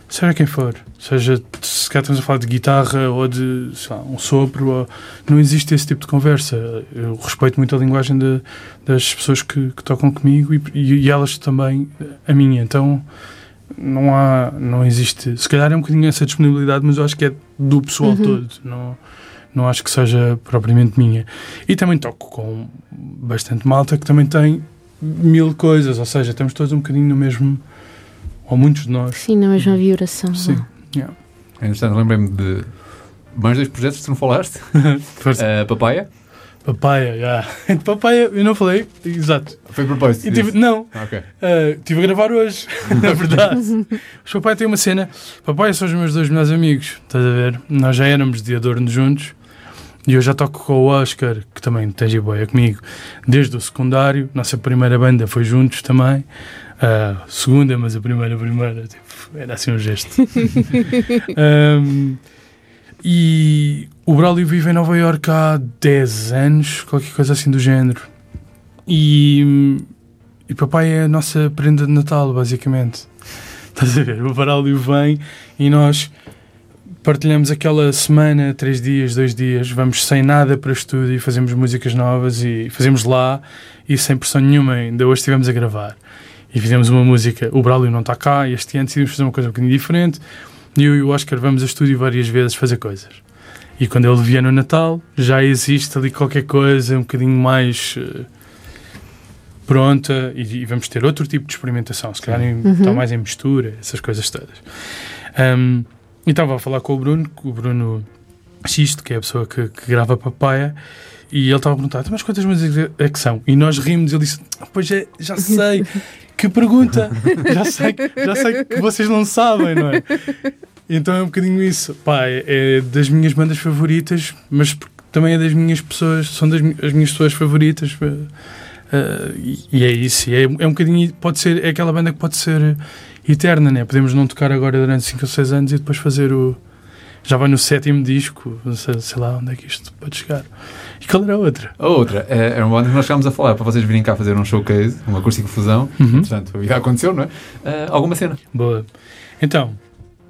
seja quem for, seja se calhar estamos a falar de guitarra ou de sei lá, um sopro, ou, não existe esse tipo de conversa. Eu respeito muito a linguagem de- das pessoas que, que tocam comigo e, e- e elas também a minha, então não há, não existe. Se calhar é um bocadinho essa disponibilidade, mas eu acho que é do pessoal Uhum. todo. Não, não acho que seja propriamente minha. E também toco com bastante malta que também tem mil coisas, ou seja, estamos todos um bocadinho no mesmo, ou muitos de nós. Sim, na mesma vibração. Sim. vá. Yeah. Entretanto, lembrei-me de mais dois projetos que tu não falaste. A Papaya. Papaya, já. De papaya, eu não falei, exato. Foi propósito. Tive, não, Ah, ok. Uh, estive a gravar hoje, na verdade. Os papai têm uma cena. Papai são os meus dois melhores amigos, estás a ver? Nós já éramos de Adorno juntos e eu já toco com o Oscar, que também tem jiboia comigo, desde o secundário. Nossa primeira banda foi juntos também. A segunda, mas a primeira, a primeira, tipo, era assim um gesto. Um, e o Braulio vive em Nova Iorque há 10 anos, qualquer coisa assim do género. E, e papai é a nossa prenda de Natal, basicamente. Estás a ver? O Braulio vem e nós partilhamos aquela semana, três dias, dois dias, vamos sem nada para estúdio e fazemos músicas novas e fazemos lá e sem pressão nenhuma. Ainda hoje estivemos a gravar e fizemos uma música. O Braulio não está cá e este ano decidimos fazer uma coisa um bocadinho diferente. E eu e o Oscar vamos a estúdio várias vezes fazer coisas. E quando ele vier no Natal, já existe ali qualquer coisa um bocadinho mais eh, pronta e, e vamos ter outro tipo de experimentação. Se calhar em- Uhum. está mais em mistura, essas coisas todas. Um, e estava a falar com o Bruno, o Bruno Xisto, que é a pessoa que, que grava Papaya, e ele estava a perguntar: "Então, mas quantas músicas é que são? E nós rimos, ele disse: "Ah, Pois é, já sei. Que pergunta! Já sei, já sei que vocês não sabem, não é? Então é um bocadinho isso. Pá, é, é das minhas bandas favoritas, mas também é das minhas pessoas, são das as minhas pessoas favoritas. eh, e, e é isso. É, é um bocadinho, pode ser, é aquela banda que pode ser eterna, né? Podemos não tocar agora durante 5 ou 6 anos e depois fazer o. Já vai no sétimo disco, sei, sei lá onde é que isto pode chegar. E qual era a outra? A outra, é, era uma banda que nós chegámos a falar para vocês virem cá fazer um showcase, uma acústica fusão. Uhum. Portanto, a vida aconteceu, não é? Ah, alguma cena. Boa. Então,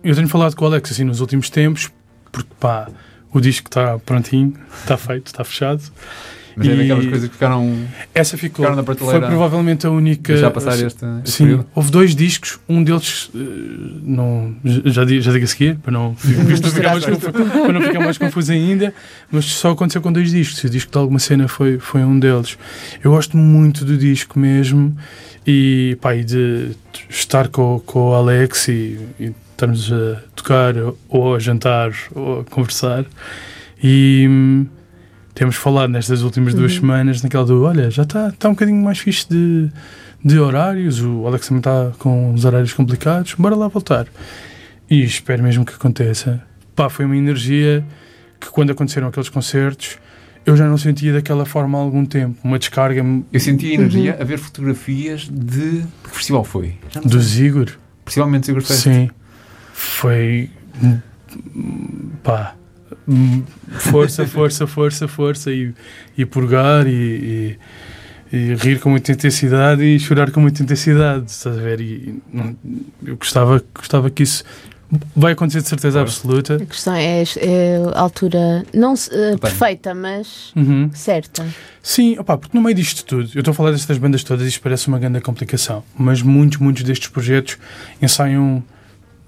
eu tenho falado com o Alex assim nos últimos tempos, porque pá, o disco está prontinho, está feito, está fechado. Mas é E- daquelas coisas que ficaram. Essa ficou. Ficaram na Foi prateleira. provavelmente a única. Deixar passar este, este Sim, período. houve dois discos, um deles eh, não, já, di- já digo a seguir, para não, ficar mais confuso, para não ficar mais confuso ainda, mas só aconteceu com dois discos. E o disco de alguma cena foi, foi um deles. Eu gosto muito do disco mesmo e, pá, e de estar com, com o Alex e, e estarmos a tocar ou a jantar ou a conversar. E hum, temos falado nestas últimas duas Uhum. semanas naquela do olha, já está tá um bocadinho mais fixe de, de horários, o Alex também está com os horários complicados, bora lá voltar. E espero mesmo que aconteça. Pá, foi uma energia que quando aconteceram aqueles concertos eu já não sentia daquela forma há algum tempo. Uma descarga Eu senti a energia a ver fotografias de. Que festival foi? Do. Zigor. Possivelmente Sigurd Fest. Sim. Foi. pá. Força, força, força, força. E, e purgar e, e, e rir com muita intensidade e chorar com muita intensidade. Estás a ver? E não- eu gostava, gostava que isso. Vai acontecer de certeza Claro. absoluta. A questão é, é a altura, não eh, perfeita, mas Uhum. certa. Sim, opá, porque no meio disto tudo, eu estou a falar destas bandas todas e isto parece uma grande complicação, mas muitos, muitos destes projetos ensaiam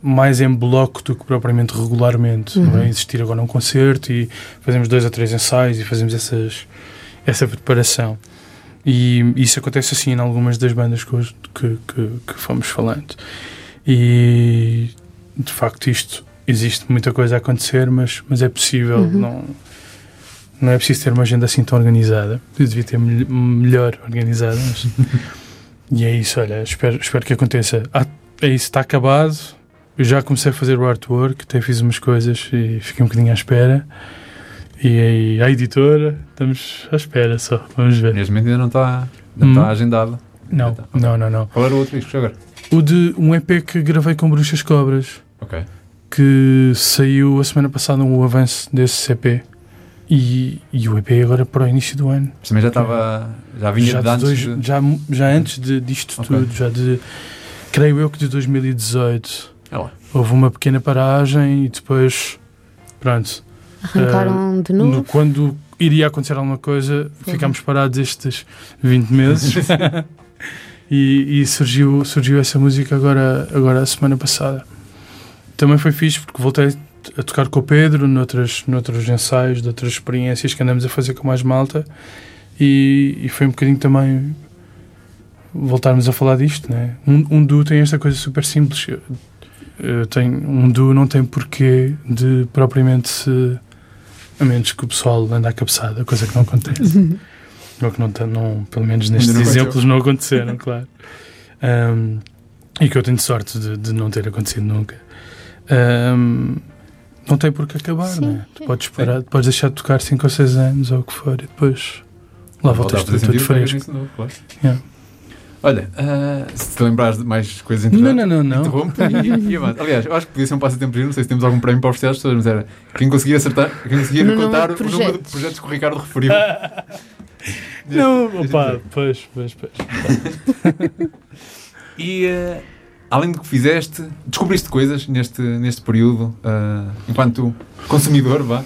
mais em bloco do que propriamente regularmente. Não Uhum. vai existir agora um concerto e fazemos dois ou três ensaios e fazemos essas, essa preparação. E isso acontece assim em algumas das bandas que, que, que, que fomos falando. E de facto isto existe muita coisa a acontecer, mas, mas é possível, Uhum. não, não é preciso ter uma agenda assim tão organizada. Eu devia ter mel- melhor organizada. Mas... e é isso, olha, espero, espero que aconteça. Ah, é isso, está acabado. Eu já comecei a fazer o artwork, até fiz umas coisas e fiquei um bocadinho à espera. E aí, a editora, estamos à espera só, vamos ver. Neste momento ainda não está, não Hum. está agendado. Não, Então, não, não, não. Qual era o outro disco agora? O de um EP que gravei com Bruxas Cobras, Ok. que saiu a semana passada um avanço desse EP. E, e o EP agora para o início do ano. Mas também já estava. Já vinha já, de antes. dois- de- já, já antes de, disto Ok. tudo, já de. Creio eu que de 2018. É lá. Houve uma pequena paragem e depois. Pronto. Arrancaram de No- novo. quando iria acontecer alguma coisa, ficámos parados estes 20 meses. e e surgiu, surgiu essa música agora, agora a semana passada. Também foi fixe porque voltei a tocar com o Pedro noutras, noutros ensaios, de outras experiências que andamos a fazer com mais malta. E, e foi um bocadinho também voltarmos a falar disto, né? Um, um duo tem esta coisa super simples. Eu tenho, um duo não tem porquê de propriamente se a menos que o pessoal ande à cabeçada, coisa que não acontece. Ou que não, não pelo menos nestes não exemplos não aconteceram, claro. Um, e que eu tenho sorte de, de não ter acontecido nunca. Um, não tem por que acabar, Sim. né? Tu podes parar, podes deixar de tocar 5 ou 6 anos ou o que for e depois lá voltas tudo, fresco. novo, claro. Yeah. Olha, ah, se te lembrares de mais coisas Não, interessantes. não, não, não. Interrompe e, e avança. Aliás, eu acho que podia ser um passatempo giro, não sei se temos algum prémio para oferecer às pessoas, mas era quem conseguir acertar, quem conseguir No número contar de o número de projetos. que o Ricardo referiu. Não, deste- pois, pois, pois. E eh, além do que fizeste, descobriste coisas neste, neste período, ah, enquanto consumidor, vá?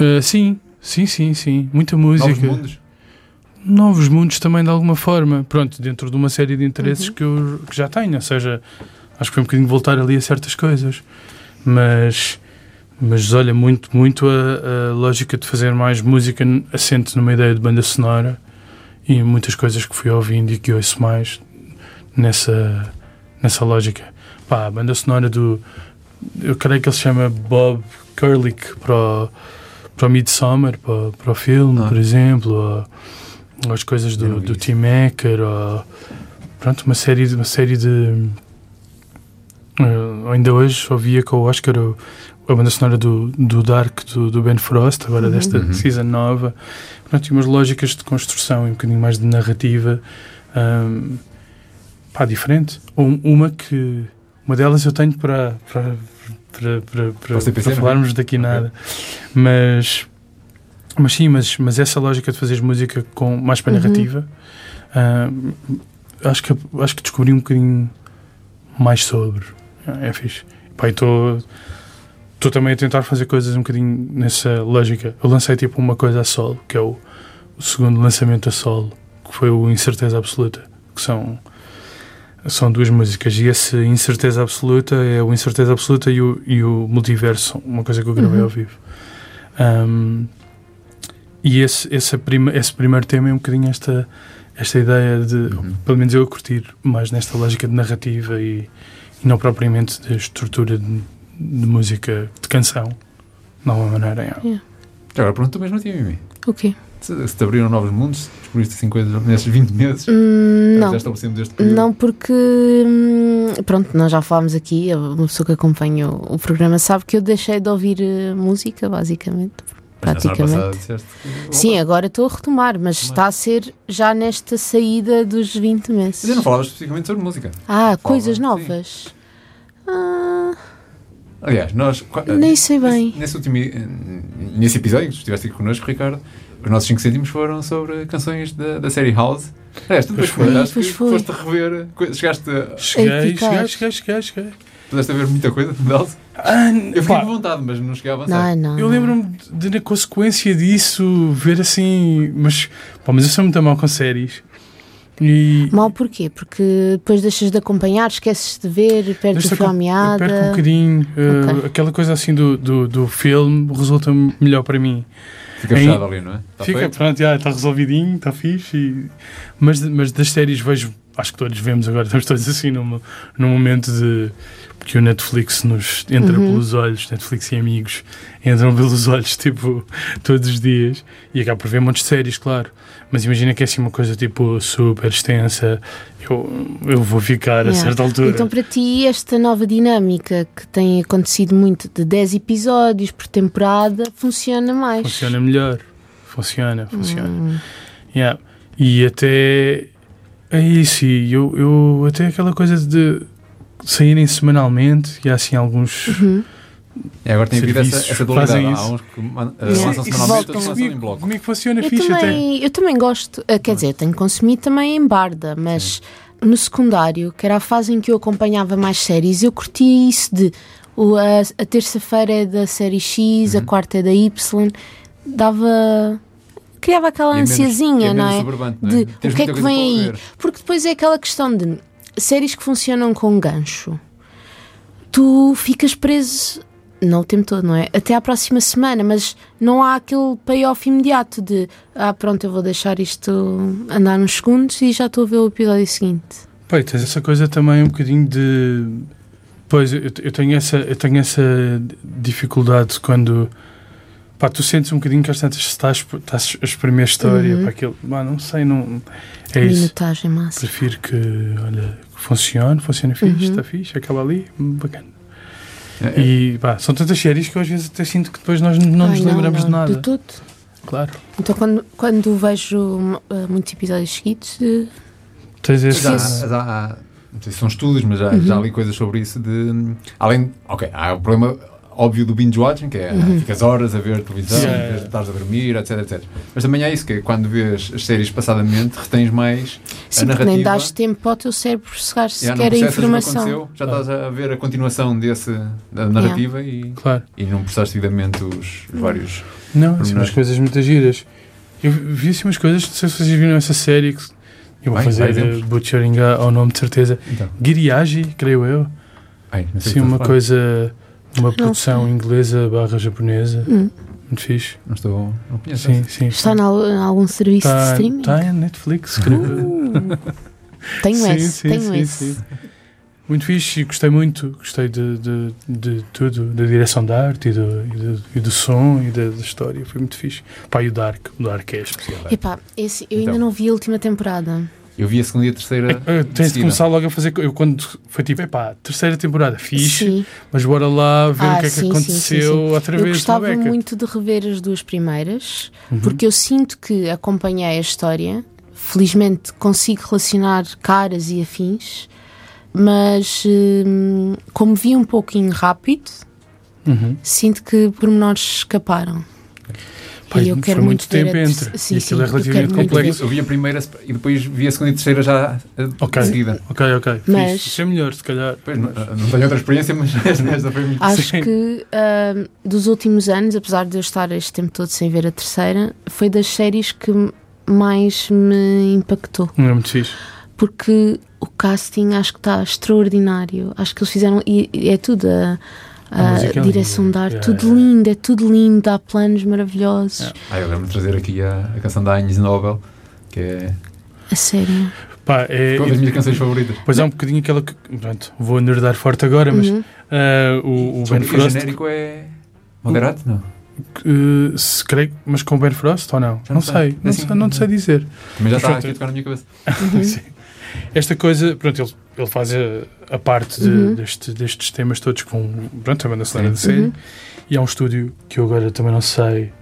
Uh, sim, sim, sim, sim. Muita música. Novos mundos? Novos mundos também de alguma forma, pronto, dentro de uma série de interesses Uhum. que eu que já tenho, ou seja, acho que foi um bocadinho voltar ali a certas coisas, mas mas olha, muito, muito a, a lógica de fazer mais música assente numa ideia de banda sonora e muitas coisas que fui ouvindo e que ouço mais nessa, nessa lógica. Pá, a banda sonora do. Eu creio que ele se chama Bob Kurlick para o, para o Midsummer, para, para o filme, Ah. por exemplo, ou as coisas do, do isso. Tim Maker, ou pronto, uma série, de- uma série de. eh, ainda hoje ouvia com o Oscar o- a banda sonora do, do Dark do, do Ben Frost, agora Uhum. desta Uhum. season nova. Pronto, e umas lógicas de construção e um bocadinho mais de narrativa. ahm, pá, diferente. Um- uma que. Uma delas eu tenho para. para para, para, para, para falarmos daqui nada. Mas. Mas sim, mas, mas essa lógica de fazeres música com mais para Uhum. narrativa, ahm, acho, que, acho que descobri um bocadinho mais sobre. É fixe. Pá, estou estou também a tentar fazer coisas um bocadinho nessa lógica. Eu lancei tipo uma coisa a solo, que é o, o segundo lançamento a solo, que foi o Incerteza Absoluta, que são, são duas músicas. E esse Incerteza Absoluta é o Incerteza Absoluta e o, e o Multiverso, uma coisa que eu gravei Uhum. ao vivo. Um, e esse, esse, prima, esse primeiro tema é um bocadinho esta, esta ideia de, Uhum. pelo menos eu a curtir mais nesta lógica de narrativa e, e não propriamente de estrutura de, de música, de canção, de alguma maneira. é. Já Agora pergunto mesmo a ti, Mimi. O quê? Se, se te abriram novos mundos, se descobriste assim coisas nesses 20 meses, Hum, já não. estabelecemos este período. Não, porque hum, pronto, nós já falámos aqui, uma pessoa que acompanha o, o programa sabe que eu deixei de ouvir eh, música, basicamente. Praticamente. passada Sim, agora estou a retomar, mas está a ser já nesta saída dos 20 meses. Mas eu não falava especificamente sobre música. Ah, coisas sim. novas. Ah, Aliás, nós. qua- nem sei bem. Nesse, nesse último, eh, nesse episódio que estiveste aqui connosco, Ricardo, os nossos 5 cêntimos foram sobre canções da, da série House. Aliás, tu depois Pois foi. comentaste Pois que foi. foste a rever, coisas- chegaste a, Cheguei, eficaz. cheguei, cheguei, cheguei, cheguei. pudeste a ver muita coisa de House. Ah, Eu fiquei pá, com vontade, mas não cheguei a avançar. Não, não. eu lembro-me de, na consequência disso, ver assim. Mas, pá, mas eu sou muito mal com séries. E. Mal porquê? Porque depois deixas de acompanhar, esqueces de ver, perdes a que eu- fio à eu meada. perco um bocadinho. eh, Ok. Aquela coisa assim do, do, do filme resulta melhor para mim. Fica fechado ali, não é? Está Fica, feito? pronto, já está resolvidinho, está fixe. e- Mas, mas das séries vejo acho que todos vemos agora, estamos todos assim num, num momento de que o Netflix nos entra Uhum. pelos olhos, Netflix e amigos entram pelos olhos, tipo, todos os dias, e acaba por ver montes de séries, claro. Mas imagina que é assim uma coisa tipo super extensa, eu, eu vou ficar a Yeah. certa altura. Então, para ti, esta nova dinâmica que tem acontecido muito de 10 episódios por temporada funciona mais. Funciona melhor. Funciona, funciona. Hum. Yeah. E até é isso, eu, eu até aquela coisa de saírem semanalmente, e há assim alguns. Uhum. É, agora tem havido essa, essa dualidade. fazem Há isso. uns que man- uh, Yeah. lançam Isso semanalmente, lançam em bloco. Comigo funciona Eu até. também, eu também gosto, eh, quer dizer, eu tenho consumido também em Barda, mas no secundário, que era a fase em que eu acompanhava mais séries, eu curtia isso de o, a, a terça-feira é da série X, a Uhum. quarta é da Y, dava. criava aquela E é menos- ansiazinha, é não é? não é? De o que é que vem aí? Porque depois é aquela questão de séries que funcionam com gancho. Tu ficas preso, não o tempo todo, não é? Até à próxima semana, mas não há aquele payoff imediato de ah, pronto, eu vou deixar isto andar uns segundos e já estou a ver o episódio seguinte. E tens essa coisa também um bocadinho de. Pois, eu, eu tenho essa, eu tenho essa dificuldade quando. Pá, tu sentes um bocadinho que às tantas estás, estás a espremer a história. Uhum. Pá, aquilo, pá, não sei, não. É isso. Minutagem máxima. Prefiro que, olha, que funcione, funciona fixe, Uhum. está fixe, acaba ali, hum, bacana. É, é. E pá, são tantas séries que eu às vezes até sinto que depois nós não nos Ai, lembramos não, de nada. De tudo. Claro. Então quando, quando vejo uh, muitos episódios seguidos, uh, Tens esse. Já, não sei se são estudos, mas já, Uhum. já li coisas sobre isso. De, além, ok, há o problema óbvio do binge watching, que é Uhum. ficas horas a ver televisão, Sim. em vez de estás a dormir, etc, etc. Mas também é isso, que é quando vês as séries passadamente, retens mais sim, a porque nem narrativa. dás tempo ao teu cérebro processar Já não sequer a informação. já estás a ver a continuação desse, da narrativa e, Claro. e não processaste devidamente os, os vários. Não, assim, umas coisas muito giras. Eu vi assim umas coisas, não sei se vocês viram essa série que eu vou fazer exemplos. butchering ao nome de certeza. Então, Giriagi, creio eu. ai, Sim, uma estás a falar. Uma produção inglesa barra japonesa. Hum. Muito fixe. Não estou. Não conheço. Sim, sim. Está em al- em algum serviço de Tá, streaming? tá em Netflix, creio. Tenho Sim, esse, sim, tenho sim, esse. sim. Muito fixe, e gostei muito, gostei de, de, de tudo, da direção da arte e do, e do, e do som e da, da história, foi muito fixe. Pá, e o Dark, o Dark é especial. Epá, esse, eu ainda Então. não vi a última temporada. Eu vi a segunda e a terceira. Eh, Tens de começar logo a fazer. Eu quando foi tipo, epá, terceira temporada, fixe, Sim, mas bora lá ver Ah, o que é que sim, sim, aconteceu sim, outra eu gostava beca. muito de rever as duas primeiras, Uhum. porque eu sinto que acompanhei a história. Felizmente consigo relacionar caras e afins, mas hum, como vi um pouquinho rápido, Uhum. sinto que pormenores escaparam. E eu foi quero muito muito, tempo entre, ter- Sim, e aquilo é sim, eu relativamente complexo. Eu vi a primeira e depois vi a segunda e a terceira já eh, Ok. de seguida. Ok, ok. Mas-. Isso é melhor, se calhar. Pois, não, não tenho outra experiência, mas esta foi muito. Acho Sim. que hum, dos últimos anos, apesar de eu estar este tempo todo sem ver a terceira, foi das séries que mais me impactou. Não é muito fixe. Porque o casting acho que está extraordinário. Acho que eles fizeram. E e é tudo a, A é direção linda. de arte, Yeah, tudo yeah. lindo, é tudo lindo, há planos maravilhosos. Yeah. Ah, eu lembro de trazer aqui a, a canção da Agnes Nobel, que é A sério. Pá, é, uma das minhas canções favoritas. Pois há um bocadinho aquela que. Pronto, vou nerdar forte agora, mas Uhum. ah, o, o Ben que o Frost. genérico é. Moderato? Não. eh, se creio, mas com o Ben Frost ou não? Já Não não sei. sei, não, Assim, sei, não sei dizer. Também já está aqui a tocar na minha cabeça. Sim. Esta coisa, pronto, ele, ele faz a, a parte de- Uhum. deste- destes temas todos com pronto, a banda sonora da Sim. série. Uhum. E há um estúdio que eu agora também não sei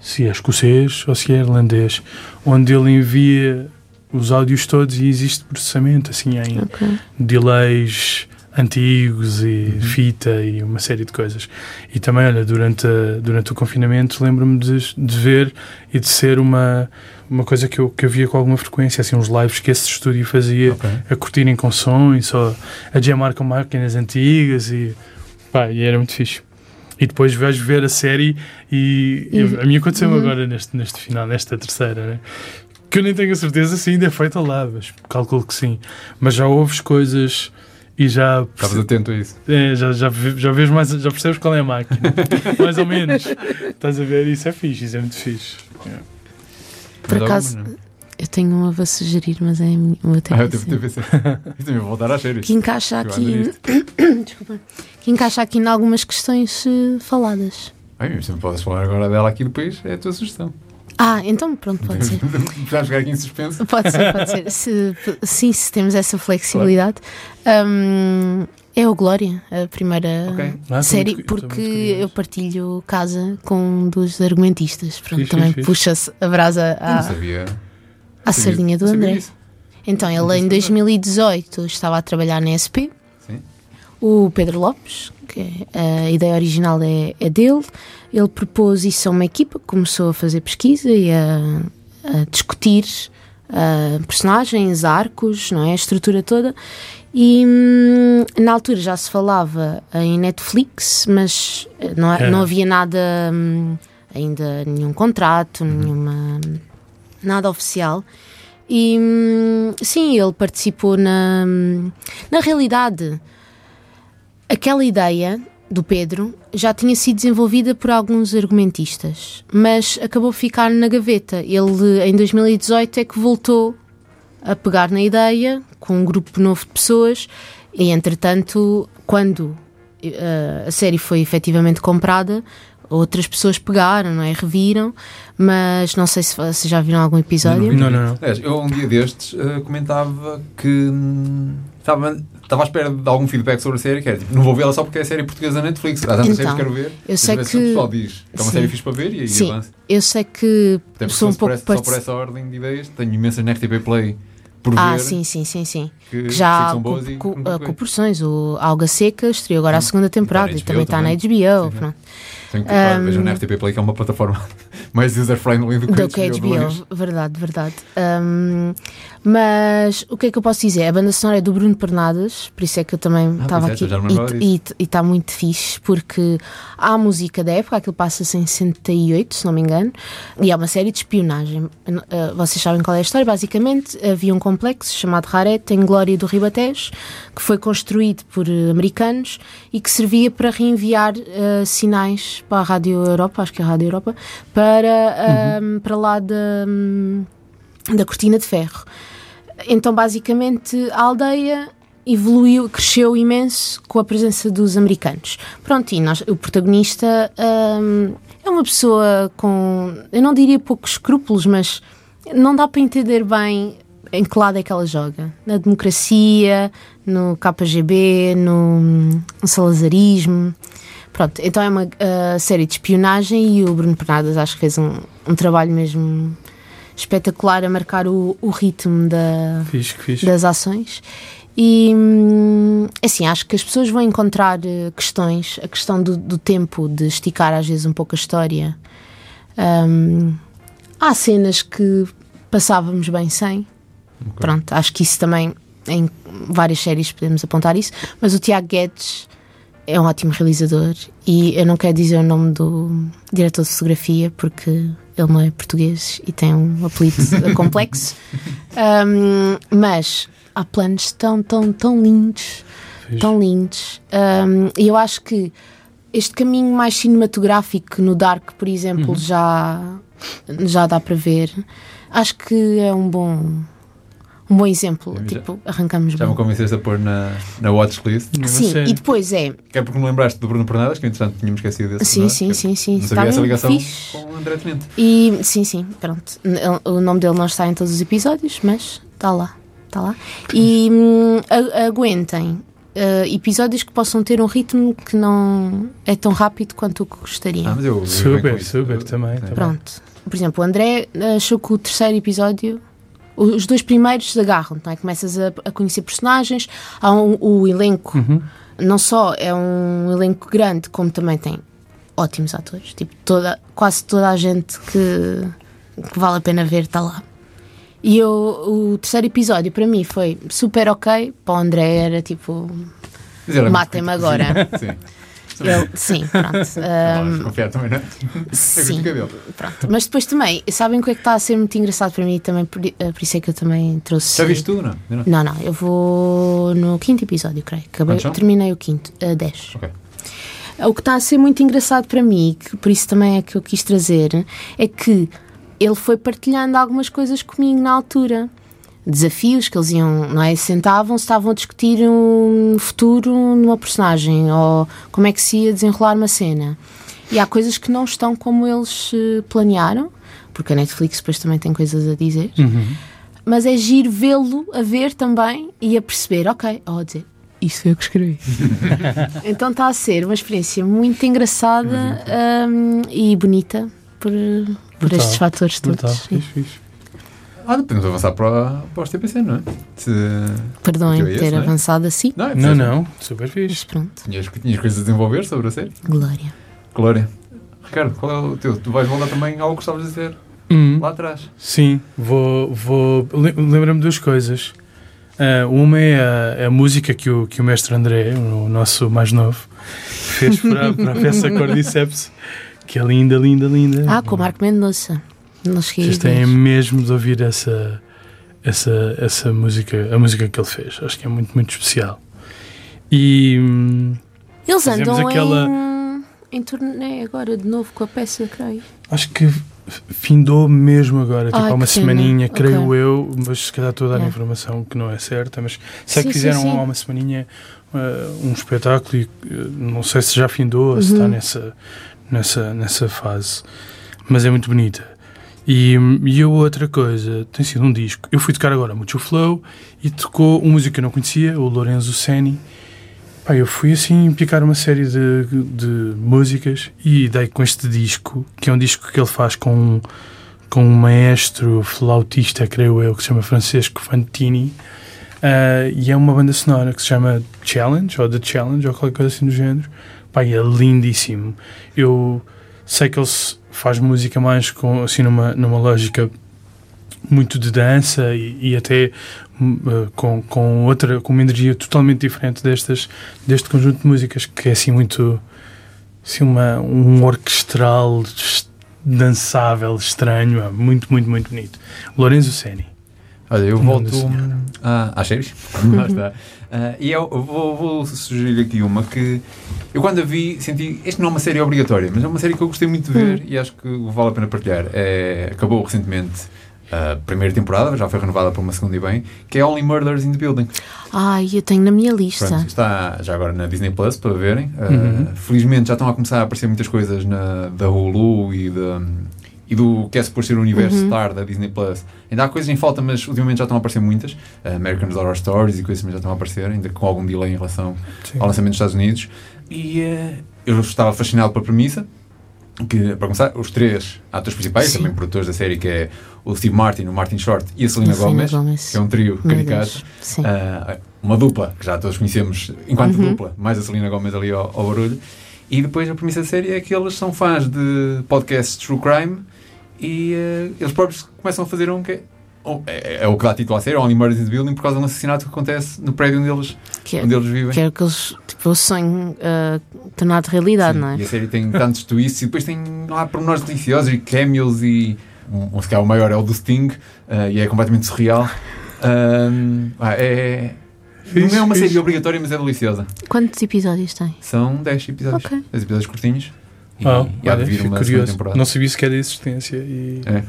se é escocês ou se é irlandês, onde ele envia os áudios todos e existe processamento assim em Ok. delays antigos e Uhum. fita e uma série de coisas. E também, olha, durante, a- durante o confinamento lembro-me de, de ver e de ser uma, uma coisa que eu, que eu via com alguma frequência, assim, uns lives que esse estúdio fazia Ok. a curtirem com som e só a jamar com máquinas antigas e, pá, e era muito fixe. E depois vais ver a série e, e Uhum. a mim aconteceu Uhum. agora neste, neste final, nesta terceira, né? que eu nem tenho a certeza se ainda é feita lá, mas calculo que sim. Mas já ouves coisas e já Estavas atento a isso. é, já, já, já vês mais, já percebes qual é a máquina, mais ou menos. Estás a ver? Isso é fixe, isso é muito fixe. Por Mas acaso, eu tenho uma para sugerir, mas é a minha, o meu Ah, eu tive TPC. Eu também vou voltar às séries. que encaixa aqui, desculpa, que encaixa aqui em algumas questões eh, faladas. Bem, se não podes falar agora dela aqui depois, é a tua sugestão. Ah, então pronto, pode ser. Já ficar aqui em suspenso. Pode ser, pode ser. Se, sim, se temos essa flexibilidade. Hum, é o Glória, a primeira Ok. Ah, série, muito porque eu partilho casa com um dos argumentistas. Pronto, Fixe, também puxa-se a brasa à, à sardinha do André. Então, ele em sabia. 2018 estava a trabalhar na SP. O Pedro Lopes, que é- a ideia original é, é dele, ele propôs isso a uma equipa, começou a fazer pesquisa e a, a discutir personagens, arcos, não é? a estrutura toda. E hum, na altura já se falava em Netflix, mas eh, não, É. não havia nada, hum, ainda nenhum contrato, nenhuma, nada oficial. E hum, sim, ele participou na. hum, Na realidade, aquela ideia do Pedro já tinha sido desenvolvida por alguns argumentistas, mas acabou por ficar na gaveta. Ele, em 2018, é que voltou a pegar na ideia com um grupo novo de pessoas e, entretanto, quando eh, a série foi efetivamente comprada, outras pessoas pegaram, não é? Reviram, mas não sei se vocês já viram algum episódio. Não, não, não. Aliás, eu um dia destes eh, comentava que hum, estava, estava à espera de algum feedback sobre a série, que era tipo, não vou vê-la só porque é série portuguesa da Netflix. Há tantas Então, séries que quero ver. eu sei Mas que- O pessoal diz que é uma Sim. série fixe para ver e aí Sim. avança. Eu sei que Até sou um fosse por pouco essa- só por essa ordem de ideias, tenho imensas na RTP Play por ver. Ah, sim, sim, sim, sim. Que, Que já há co co- ah, joguei. proporções. O Alga Seca estreou agora a segunda temporada Está e na também está na. HBO. Sim. Tenho que Um, vejam na RTP Play, que é uma plataforma mais user-friendly do que Do que HBO, longe. verdade, verdade. Um, mas o que é que eu posso dizer? A banda sonora é do Bruno Pernadas, por isso é que eu também Ah, estava pois é, aqui. e está muito fixe, porque há a música da época, aquilo passa-se em 68, se não me engano, e é uma série de espionagem. Uh, vocês sabem qual é a história? Basicamente, havia um complexo chamado Raret, em Glória do Ribatejo, que foi construído por eh, americanos e que servia para reenviar eh, sinais para a Rádio Europa, acho que é a Rádio Europa, para, Uhum. ah, para lá da, hum, da Cortina de Ferro. Então, basicamente, a aldeia evoluiu, cresceu imenso com a presença dos americanos. Pronto, e nós, o protagonista hum, é uma pessoa com, eu não diria poucos escrúpulos, mas não dá para entender bem em que lado é que ela joga. Na democracia, no KGB, no, no salazarismo. Pronto, então é uma uh, série de espionagem e o Bruno Pernadas acho que fez um, um trabalho mesmo espetacular a marcar o, o ritmo da, das ações. E hum, assim, acho que as pessoas vão encontrar eh, questões, a questão do, do tempo, de esticar às vezes um pouco a história. Hum, há cenas que passávamos bem sem. Pronto, acho que isso também em várias séries podemos apontar isso. Mas o Tiago Guedes é um ótimo realizador e eu não quero dizer o nome do diretor de fotografia porque ele não é português e tem um apelido complexo. Um, mas há planos tão, tão, tão lindos, Fixe. tão lindos. Um, e eu acho que este caminho mais cinematográfico no Dark, por exemplo, Uhum. já, já dá para ver. Acho que é um bom. Um bom exemplo, Já- tipo, arrancamos Já me bem. convenceste a pôr na, na watchlist. Sim, e depois é. Que é porque me lembraste do Bruno Pernadas, que entretanto tínhamos esquecido desse. Sim, é? sim, sim, sim. Não sabia essa ligação fixe. com o André Tenente. E sim, sim, pronto. O nome dele não está em todos os episódios, mas está lá. Está lá. E hum, aguentem eh, episódios que possam ter um ritmo que não é tão rápido quanto o que gostariam. Ah, mas eu, eu Super, super, também. Pronto. Por exemplo, o André achou que o terceiro episódio. Os dois primeiros se agarram, não é? Começas a, a conhecer personagens, há um, o elenco, Uhum. não só é um elenco grande, como também tem ótimos atores. Tipo, toda, quase toda a gente que, que vale a pena ver está lá. E eu, o terceiro episódio para mim foi super ok, para o André era tipo. Matem-me agora. Sim. Ele, sim, pronto. Ahm, vamos confiar também, não é? É sim. dele. Pronto. Mas depois também, sabem o que é que está a ser muito engraçado para mim também, por, eh, por isso é que eu também trouxe. Já viste tudo, não? Não? Não, não, eu vou no quinto episódio, creio. Acabei, terminei o quinto, a 10. Ok. O que está a ser muito engraçado para mim, que por isso também é que eu quis trazer, é que ele foi partilhando algumas coisas comigo na altura. Desafios que eles iam, não é? Sentavam-se, estavam a discutir um futuro numa personagem ou como é que se ia desenrolar uma cena. E há coisas que não estão como eles eh, planearam, porque a Netflix depois também tem coisas a dizer. Mas é giro vê-lo a ver também e a perceber, ok, ou a dizer, isso foi eu que escrevi. então está a ser uma experiência muito engraçada hum, e bonita por, por Brutal, estes fatores todos. Brutal, fixe, fixe. Ah, podemos avançar para, para os TPC, não é? Se é esse, ter não é? avançado assim, não, é Não, não, super mas fixe. pronto, Tinhas, tinhas coisas a desenvolver sobre a série. glória. Glória. Ricardo, qual é o teu? Tu vais voltar também ao que gostavas de dizer Hum, lá atrás. Sim, vou. vou le- Lembra-me duas coisas. Ah, uma é a, a música que o, que o mestre André, o nosso mais novo, fez para, para a peça Cordyceps, que é linda, linda, linda. Ah, com o Marco Mendonça. Não cheguei Vocês têm mesmo de ouvir essa, essa, essa música, a música que ele fez. Acho que é muito, muito especial. E hum, Eles andam aquela- em, em turnê agora de novo com a peça, creio. acho que findou mesmo agora, tipo Ai, há uma semaninha, creio eu, mas se calhar estou a dar Yeah. informação que não é certa, mas sei Sim, que sim, fizeram sim. há uma semaninha uh, um espetáculo e uh, não sei se já findou ou se Uhum. está nessa, nessa, nessa fase, mas é muito bonita. E, e a outra coisa tem sido um disco. Eu fui tocar agora Mucho Flow e tocou um músico que eu não conhecia, o Lorenzo Seni. Pá, eu fui assim picar uma série de, de músicas e dei com este disco, que é um disco que ele faz com, com um maestro flautista, creio eu, que se chama Francesco Fantini. Ah, e é uma banda sonora que se chama Challenge, ou The Challenge, ou qualquer coisa assim do género. Pá, é lindíssimo. Eu sei que ele faz música mais com, assim, numa, numa lógica muito de dança e, e até eh, com, com outra com uma energia totalmente diferente destas deste conjunto de músicas que é assim muito assim uma, um orquestral es- dançável estranho muito muito muito bonito. Lorenzo Seni Olha, eu volto a, às séries. Lá está. Ah, e eu vou, vou sugerir aqui uma que eu quando a vi senti. Isto não é uma série obrigatória, mas é uma série que eu gostei muito de ver e acho que vale a pena partilhar. É, acabou recentemente a primeira temporada, já foi renovada para uma segunda e bem, que é Only Murders in the Building. Ai, eu tenho na minha lista. Pronto, está já agora na Disney Plus para verem. Ah, Uhum. Felizmente já estão a começar a aparecer muitas coisas na, da Hulu e, da, e do que é suposto ser o universo Uhum. Star da Disney Plus. Ainda há coisas em falta, mas ultimamente já estão a aparecer muitas. Ah, American Horror Stories e coisas também já estão a aparecer, ainda com algum delay em relação Sim. ao lançamento dos Estados Unidos. E eh, eu estava fascinado pela premissa. Que, para começar, os três atores principais, Sim. também produtores da série, que é o Steve Martin, o Martin Short e a Selena, Gomez, Gomez. que é um trio caricato. Ah, uma dupla, que já todos conhecemos enquanto Uhum. dupla, mais a Selena Gomez ali ao, ao barulho. E depois a premissa da série é que eles são fãs de podcasts true crime e eh, eles próprios começam a fazer um que é, oh, é, é o que dá título à série, Only Murders in the Building, por causa de um assassinato que acontece no prédio onde eles, que, é, onde eles vivem. que é aqueles, tipo, o sonho ah, tornado realidade, Sim, não é? E a série tem tantos twists e depois tem lá pormenores deliciosos e cameos e um, um se calhar o maior é o do Sting eh, e é completamente surreal. Ah, é, Fixe, não é uma fixe. série obrigatória, mas é deliciosa. Quantos episódios tem? São 10 episódios. Ok. 10 episódios curtinhos. E, Ah, e há de olha, vir fico curioso temporada. não sabia sequer da existência e É.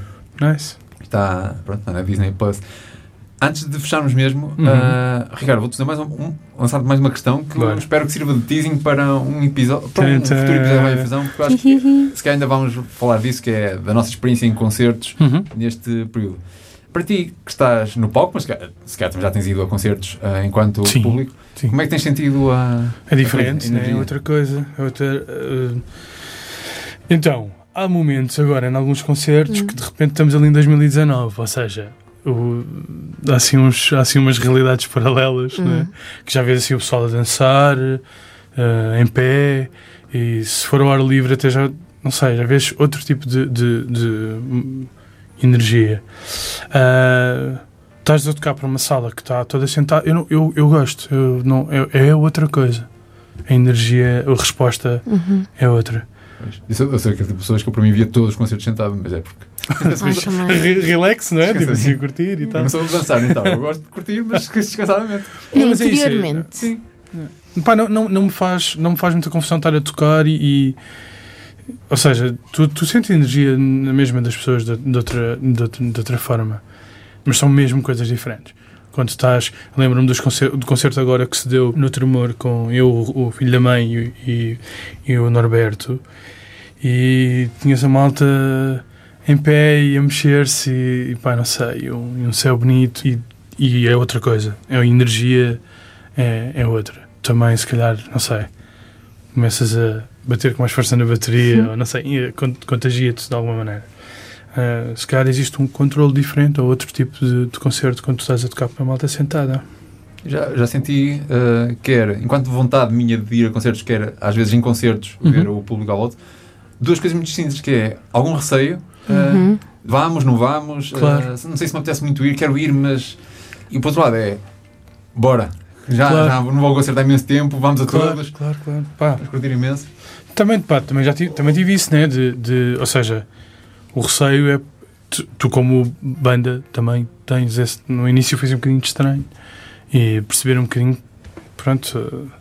nice Está, pronto, está na Disney Plus. Antes de fecharmos mesmo, Uhum. ah, Ricardo, vou-te fazer mais um, um, lançar mais uma questão que Claro. espero que sirva de teasing para um episódio, para um futuro episódio da Radiofusão, porque eu acho que se calhar ainda vamos falar disso, que é da nossa experiência em concertos Uhum. neste período. Para ti, que estás no palco, mas se calhar, já tens ido a concertos ah, enquanto Sim, público, sim. como é que tens sentido a. É diferente, a né? é outra coisa. é outra, eh, Então, há momentos agora, em alguns concertos, que de repente estamos ali em 2019, ou seja, o- há, assim uns, há assim umas realidades paralelas, né? que já vês assim o pessoal a dançar, eh, em pé, e se for ao ar livre, até já, não sei, já vês outro tipo de, de- de, hum, energia. Ah, estás a tocar para uma sala que está toda sentada, eu, não- eu, eu gosto, eu não, é, é outra coisa. A energia, a resposta Uhum. é outra. Isso eu sei que tipo de pessoas que eu para mim via todos os concertos sentado, mas é porque. Ai, também. Re- Relax, não é? Tipo assim, curtir e tal. não sou de dançar, então. Eu gosto de curtir, mas descansadamente. Não, mas é isso, é- Interiormente. Sim. Pá, não, não, não, me faz, não me faz muita confusão estar a tocar e, e Ou seja, tu, tu sentes energia na mesma das pessoas de, de outra, de, de outra forma, mas são mesmo coisas diferentes. Quando estás, lembro-me do concerto agora que se deu no Tremor com eu, o filho da mãe e, e, e o Norberto, e tinhas a malta em pé e a mexer-se, e, e pá, não sei, um, um céu bonito, e, e é outra coisa, é a energia, é, é outra. Também, se calhar, não sei, começas a bater com mais força na bateria, ou não sei, contagia-te de alguma maneira. Uh, se calhar existe um controle diferente ou outro tipo de, de concerto quando tu estás a tocar para uma malta sentada. Já, já senti, uh, quer enquanto vontade minha de ir a concertos, quer às vezes em concertos, uhum. ver o público ao lado, duas coisas muito distintas, que é algum receio, uh, uhum. vamos, não vamos, claro. não sei se me apetece muito ir, quero ir, mas... E por outro lado é, bora, já, claro. já não vou concertar imenso tempo, vamos a claro, todas. Claro, claro. Pá. Vamos curtir imenso. Também, pá, também já tive, também tive isso, né? De, de, ou seja, o receio é. Tu, tu, como banda, também tens esse. No início foi um bocadinho estranho. E perceber um bocadinho. Pronto.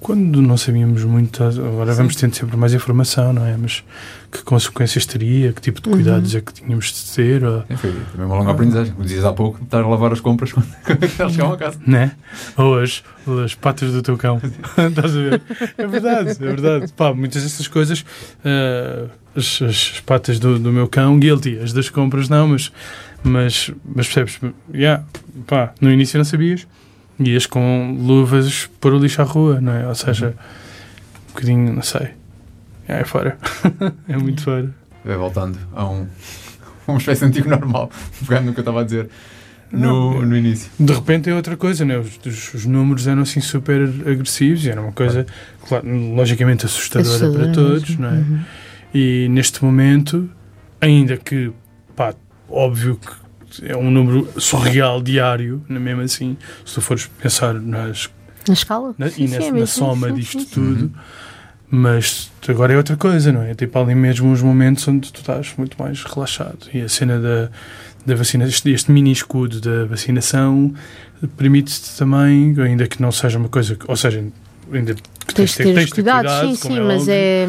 Quando não sabíamos muito, agora Sim. vamos tendo sempre mais informação, não é? Mas que consequências teria, que tipo de cuidados uhum. é que tínhamos de ter. Ou... Sim, foi também uma longa aprendizagem. Como dizias há pouco, estar a lavar as compras quando eles chegam a casa. Né? Ou as, as patas do teu cão. Estás a ver? É verdade, é verdade. Pá, muitas dessas coisas, uh, as, as, patas do, do meu cão, guilty. As das compras não, mas, mas, mas percebes? Yeah, pá, no início não sabias. Ias com luvas para o lixo à rua, não é? Ou seja, uhum. um bocadinho, não sei é fora. é muito fora. Vai voltando a um, uma espécie de antigo normal, pegando no que eu estava a dizer no, no início. De repente é outra coisa, né? Os, os, os números eram assim super agressivos e era uma coisa, claro, logicamente assustadora para todos, não é? Uhum. E neste momento, ainda que, pá, óbvio que é um número surreal diário, é mesmo assim, se tu fores pensar nas. Na escala? Na, sim, e na, sim, na soma sim, disto tudo. Uhum mas agora é outra coisa, não é? Tipo ali mesmo os momentos onde tu estás muito mais relaxado. E a cena da, da vacina, este, este mini escudo da vacinação permite-te também, ainda que não seja uma coisa, ou seja, ainda que tens, de ter, tens cuidado, cuidado, sim, sim, é mas é,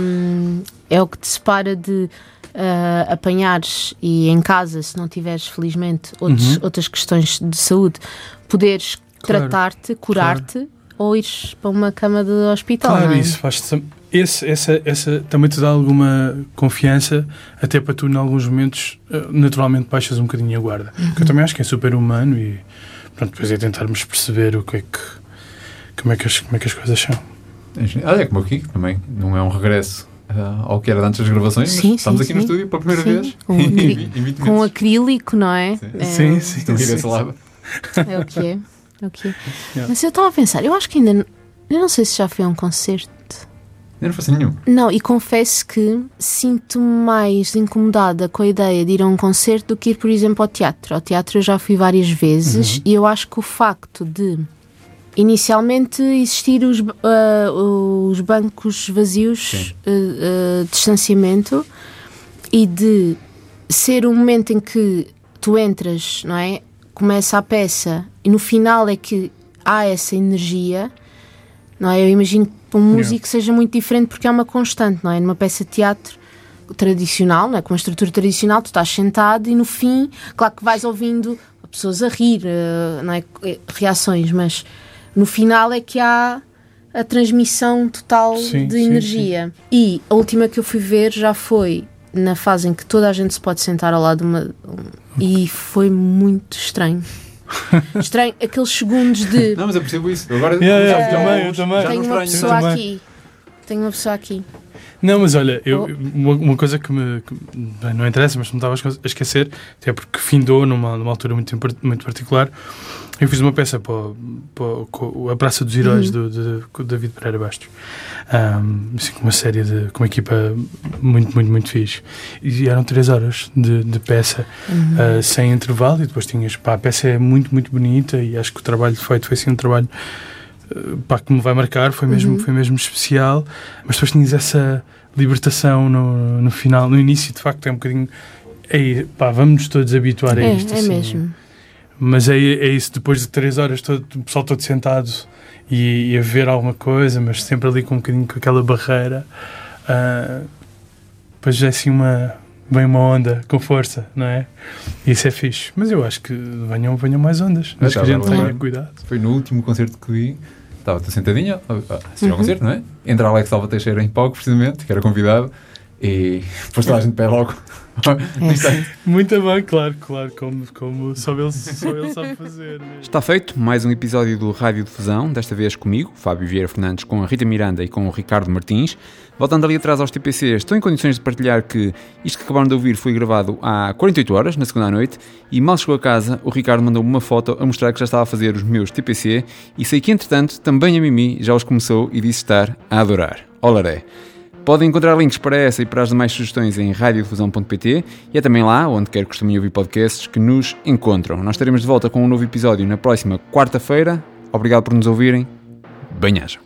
é o que te separa de uh, apanhares e em casa, se não tiveres, felizmente, outros, uhum. outras questões de saúde, poderes claro, tratar-te, curar-te. Claro. Ou ires para uma cama de hospital. Claro, é? isso faz-te esse, essa, essa também te dá alguma confiança, até para tu, em alguns momentos, eh, naturalmente baixas um bocadinho a guarda. Uhum. Que eu também acho que é super humano e pronto, depois é tentarmos perceber o que é que, como, é que as, como é que as coisas são. Olha, é como aqui, também não é um regresso uh, ao que era antes das gravações, sim, estamos sim, aqui sim. no estúdio pela primeira vez. Com, em, com acrílico, não é? Sim, é, sim. sim, sim, sim. É o que é. É o que é. Yeah. Mas eu estava a pensar, eu acho que ainda. Eu não sei se já foi a um concerto eu não faço nenhum. Não, e confesso que sinto-me mais incomodada com a ideia de ir a um concerto do que ir, por exemplo, ao teatro. Ao teatro eu já fui várias vezes uhum. e eu acho que o facto de inicialmente existir os, uh, os bancos vazios, uh, uh, distanciamento e de ser um momento em que tu entras, não é? Começa a peça e no final é que há essa energia, não é? Eu imagino para um músico seja muito diferente porque é uma constante, não é? Numa peça de teatro tradicional, não é? com uma estrutura tradicional, tu estás sentado e no fim, claro que vais ouvindo pessoas a rir, não é? Eh, reações, mas no final é que há a transmissão total sim, de sim, energia. Sim. E a última que eu fui ver já foi na fase em que toda a gente se pode sentar ao lado de uma. E foi muito estranho. Estranho, aqueles segundos de. Não, mas eu percebo isso. Agora yeah, yeah, eu também, eu também. Tenho uma pessoa aqui. Tenho uma pessoa aqui. Não, mas olha, eu, oh. uma, uma, coisa que me. Que, bem, não interessa, mas não estava a esquecer, até porque findou numa, numa altura muito, muito particular. Eu fiz uma peça para, para, a Praça dos Heróis uhum. do, de, de David Pereira Bastos. Um, assim, com uma série de. com uma equipa muito, muito, muito fixe. E eram três horas de, de peça, uhum. uh, sem intervalo, e depois tinhas. Pá, a peça é muito, muito bonita e acho que o trabalho feito foi assim um trabalho pá, que me vai marcar, foi mesmo, uhum. foi mesmo especial, mas depois tinhas essa libertação no, no final, no início, de facto, é um bocadinho. É, pá, vamos todos habituar a é, isto. É assim. mesmo. Mas é, é isso, depois de três horas, todo, o pessoal todo sentado e, e, a ver alguma coisa, mas sempre ali com um bocadinho com aquela barreira. Uh, depois é assim uma. Vem uma onda com força, não é? Isso é fixe. Mas eu acho que venham, venham mais ondas. Eu Acho que a gente tenha cuidado. Foi no último concerto que vi. Estava a assistir Uhum. ao concerto, não é? Entra Alex Salva Teixeira em palco, precisamente, que era convidado, e depois toda a gente pede logo. É, sim. Muito bem, claro, claro, como, como só, ele, só ele sabe fazer. Né? Está feito mais um episódio do Rádio Difusão, desta vez comigo, Fábio Vieira Fernandes, com a Rita Miranda e com o Ricardo Martins. Voltando ali atrás aos TPCs, estou em condições de partilhar que isto que acabaram de ouvir foi gravado há 48 horas, na segunda noite, e mal chegou a casa, o Ricardo mandou-me uma foto a mostrar que já estava a fazer os meus TPC, e sei que entretanto também a Mimi já os começou e disse estar a adorar. Olaré! Podem encontrar links para essa e para as demais sugestões em radiodifusão.pt e é também lá, onde quer que costumem ouvir podcasts, que nos encontram. Nós estaremos de volta com um novo episódio na próxima quarta-feira. Obrigado por nos ouvirem. Bem-ajam.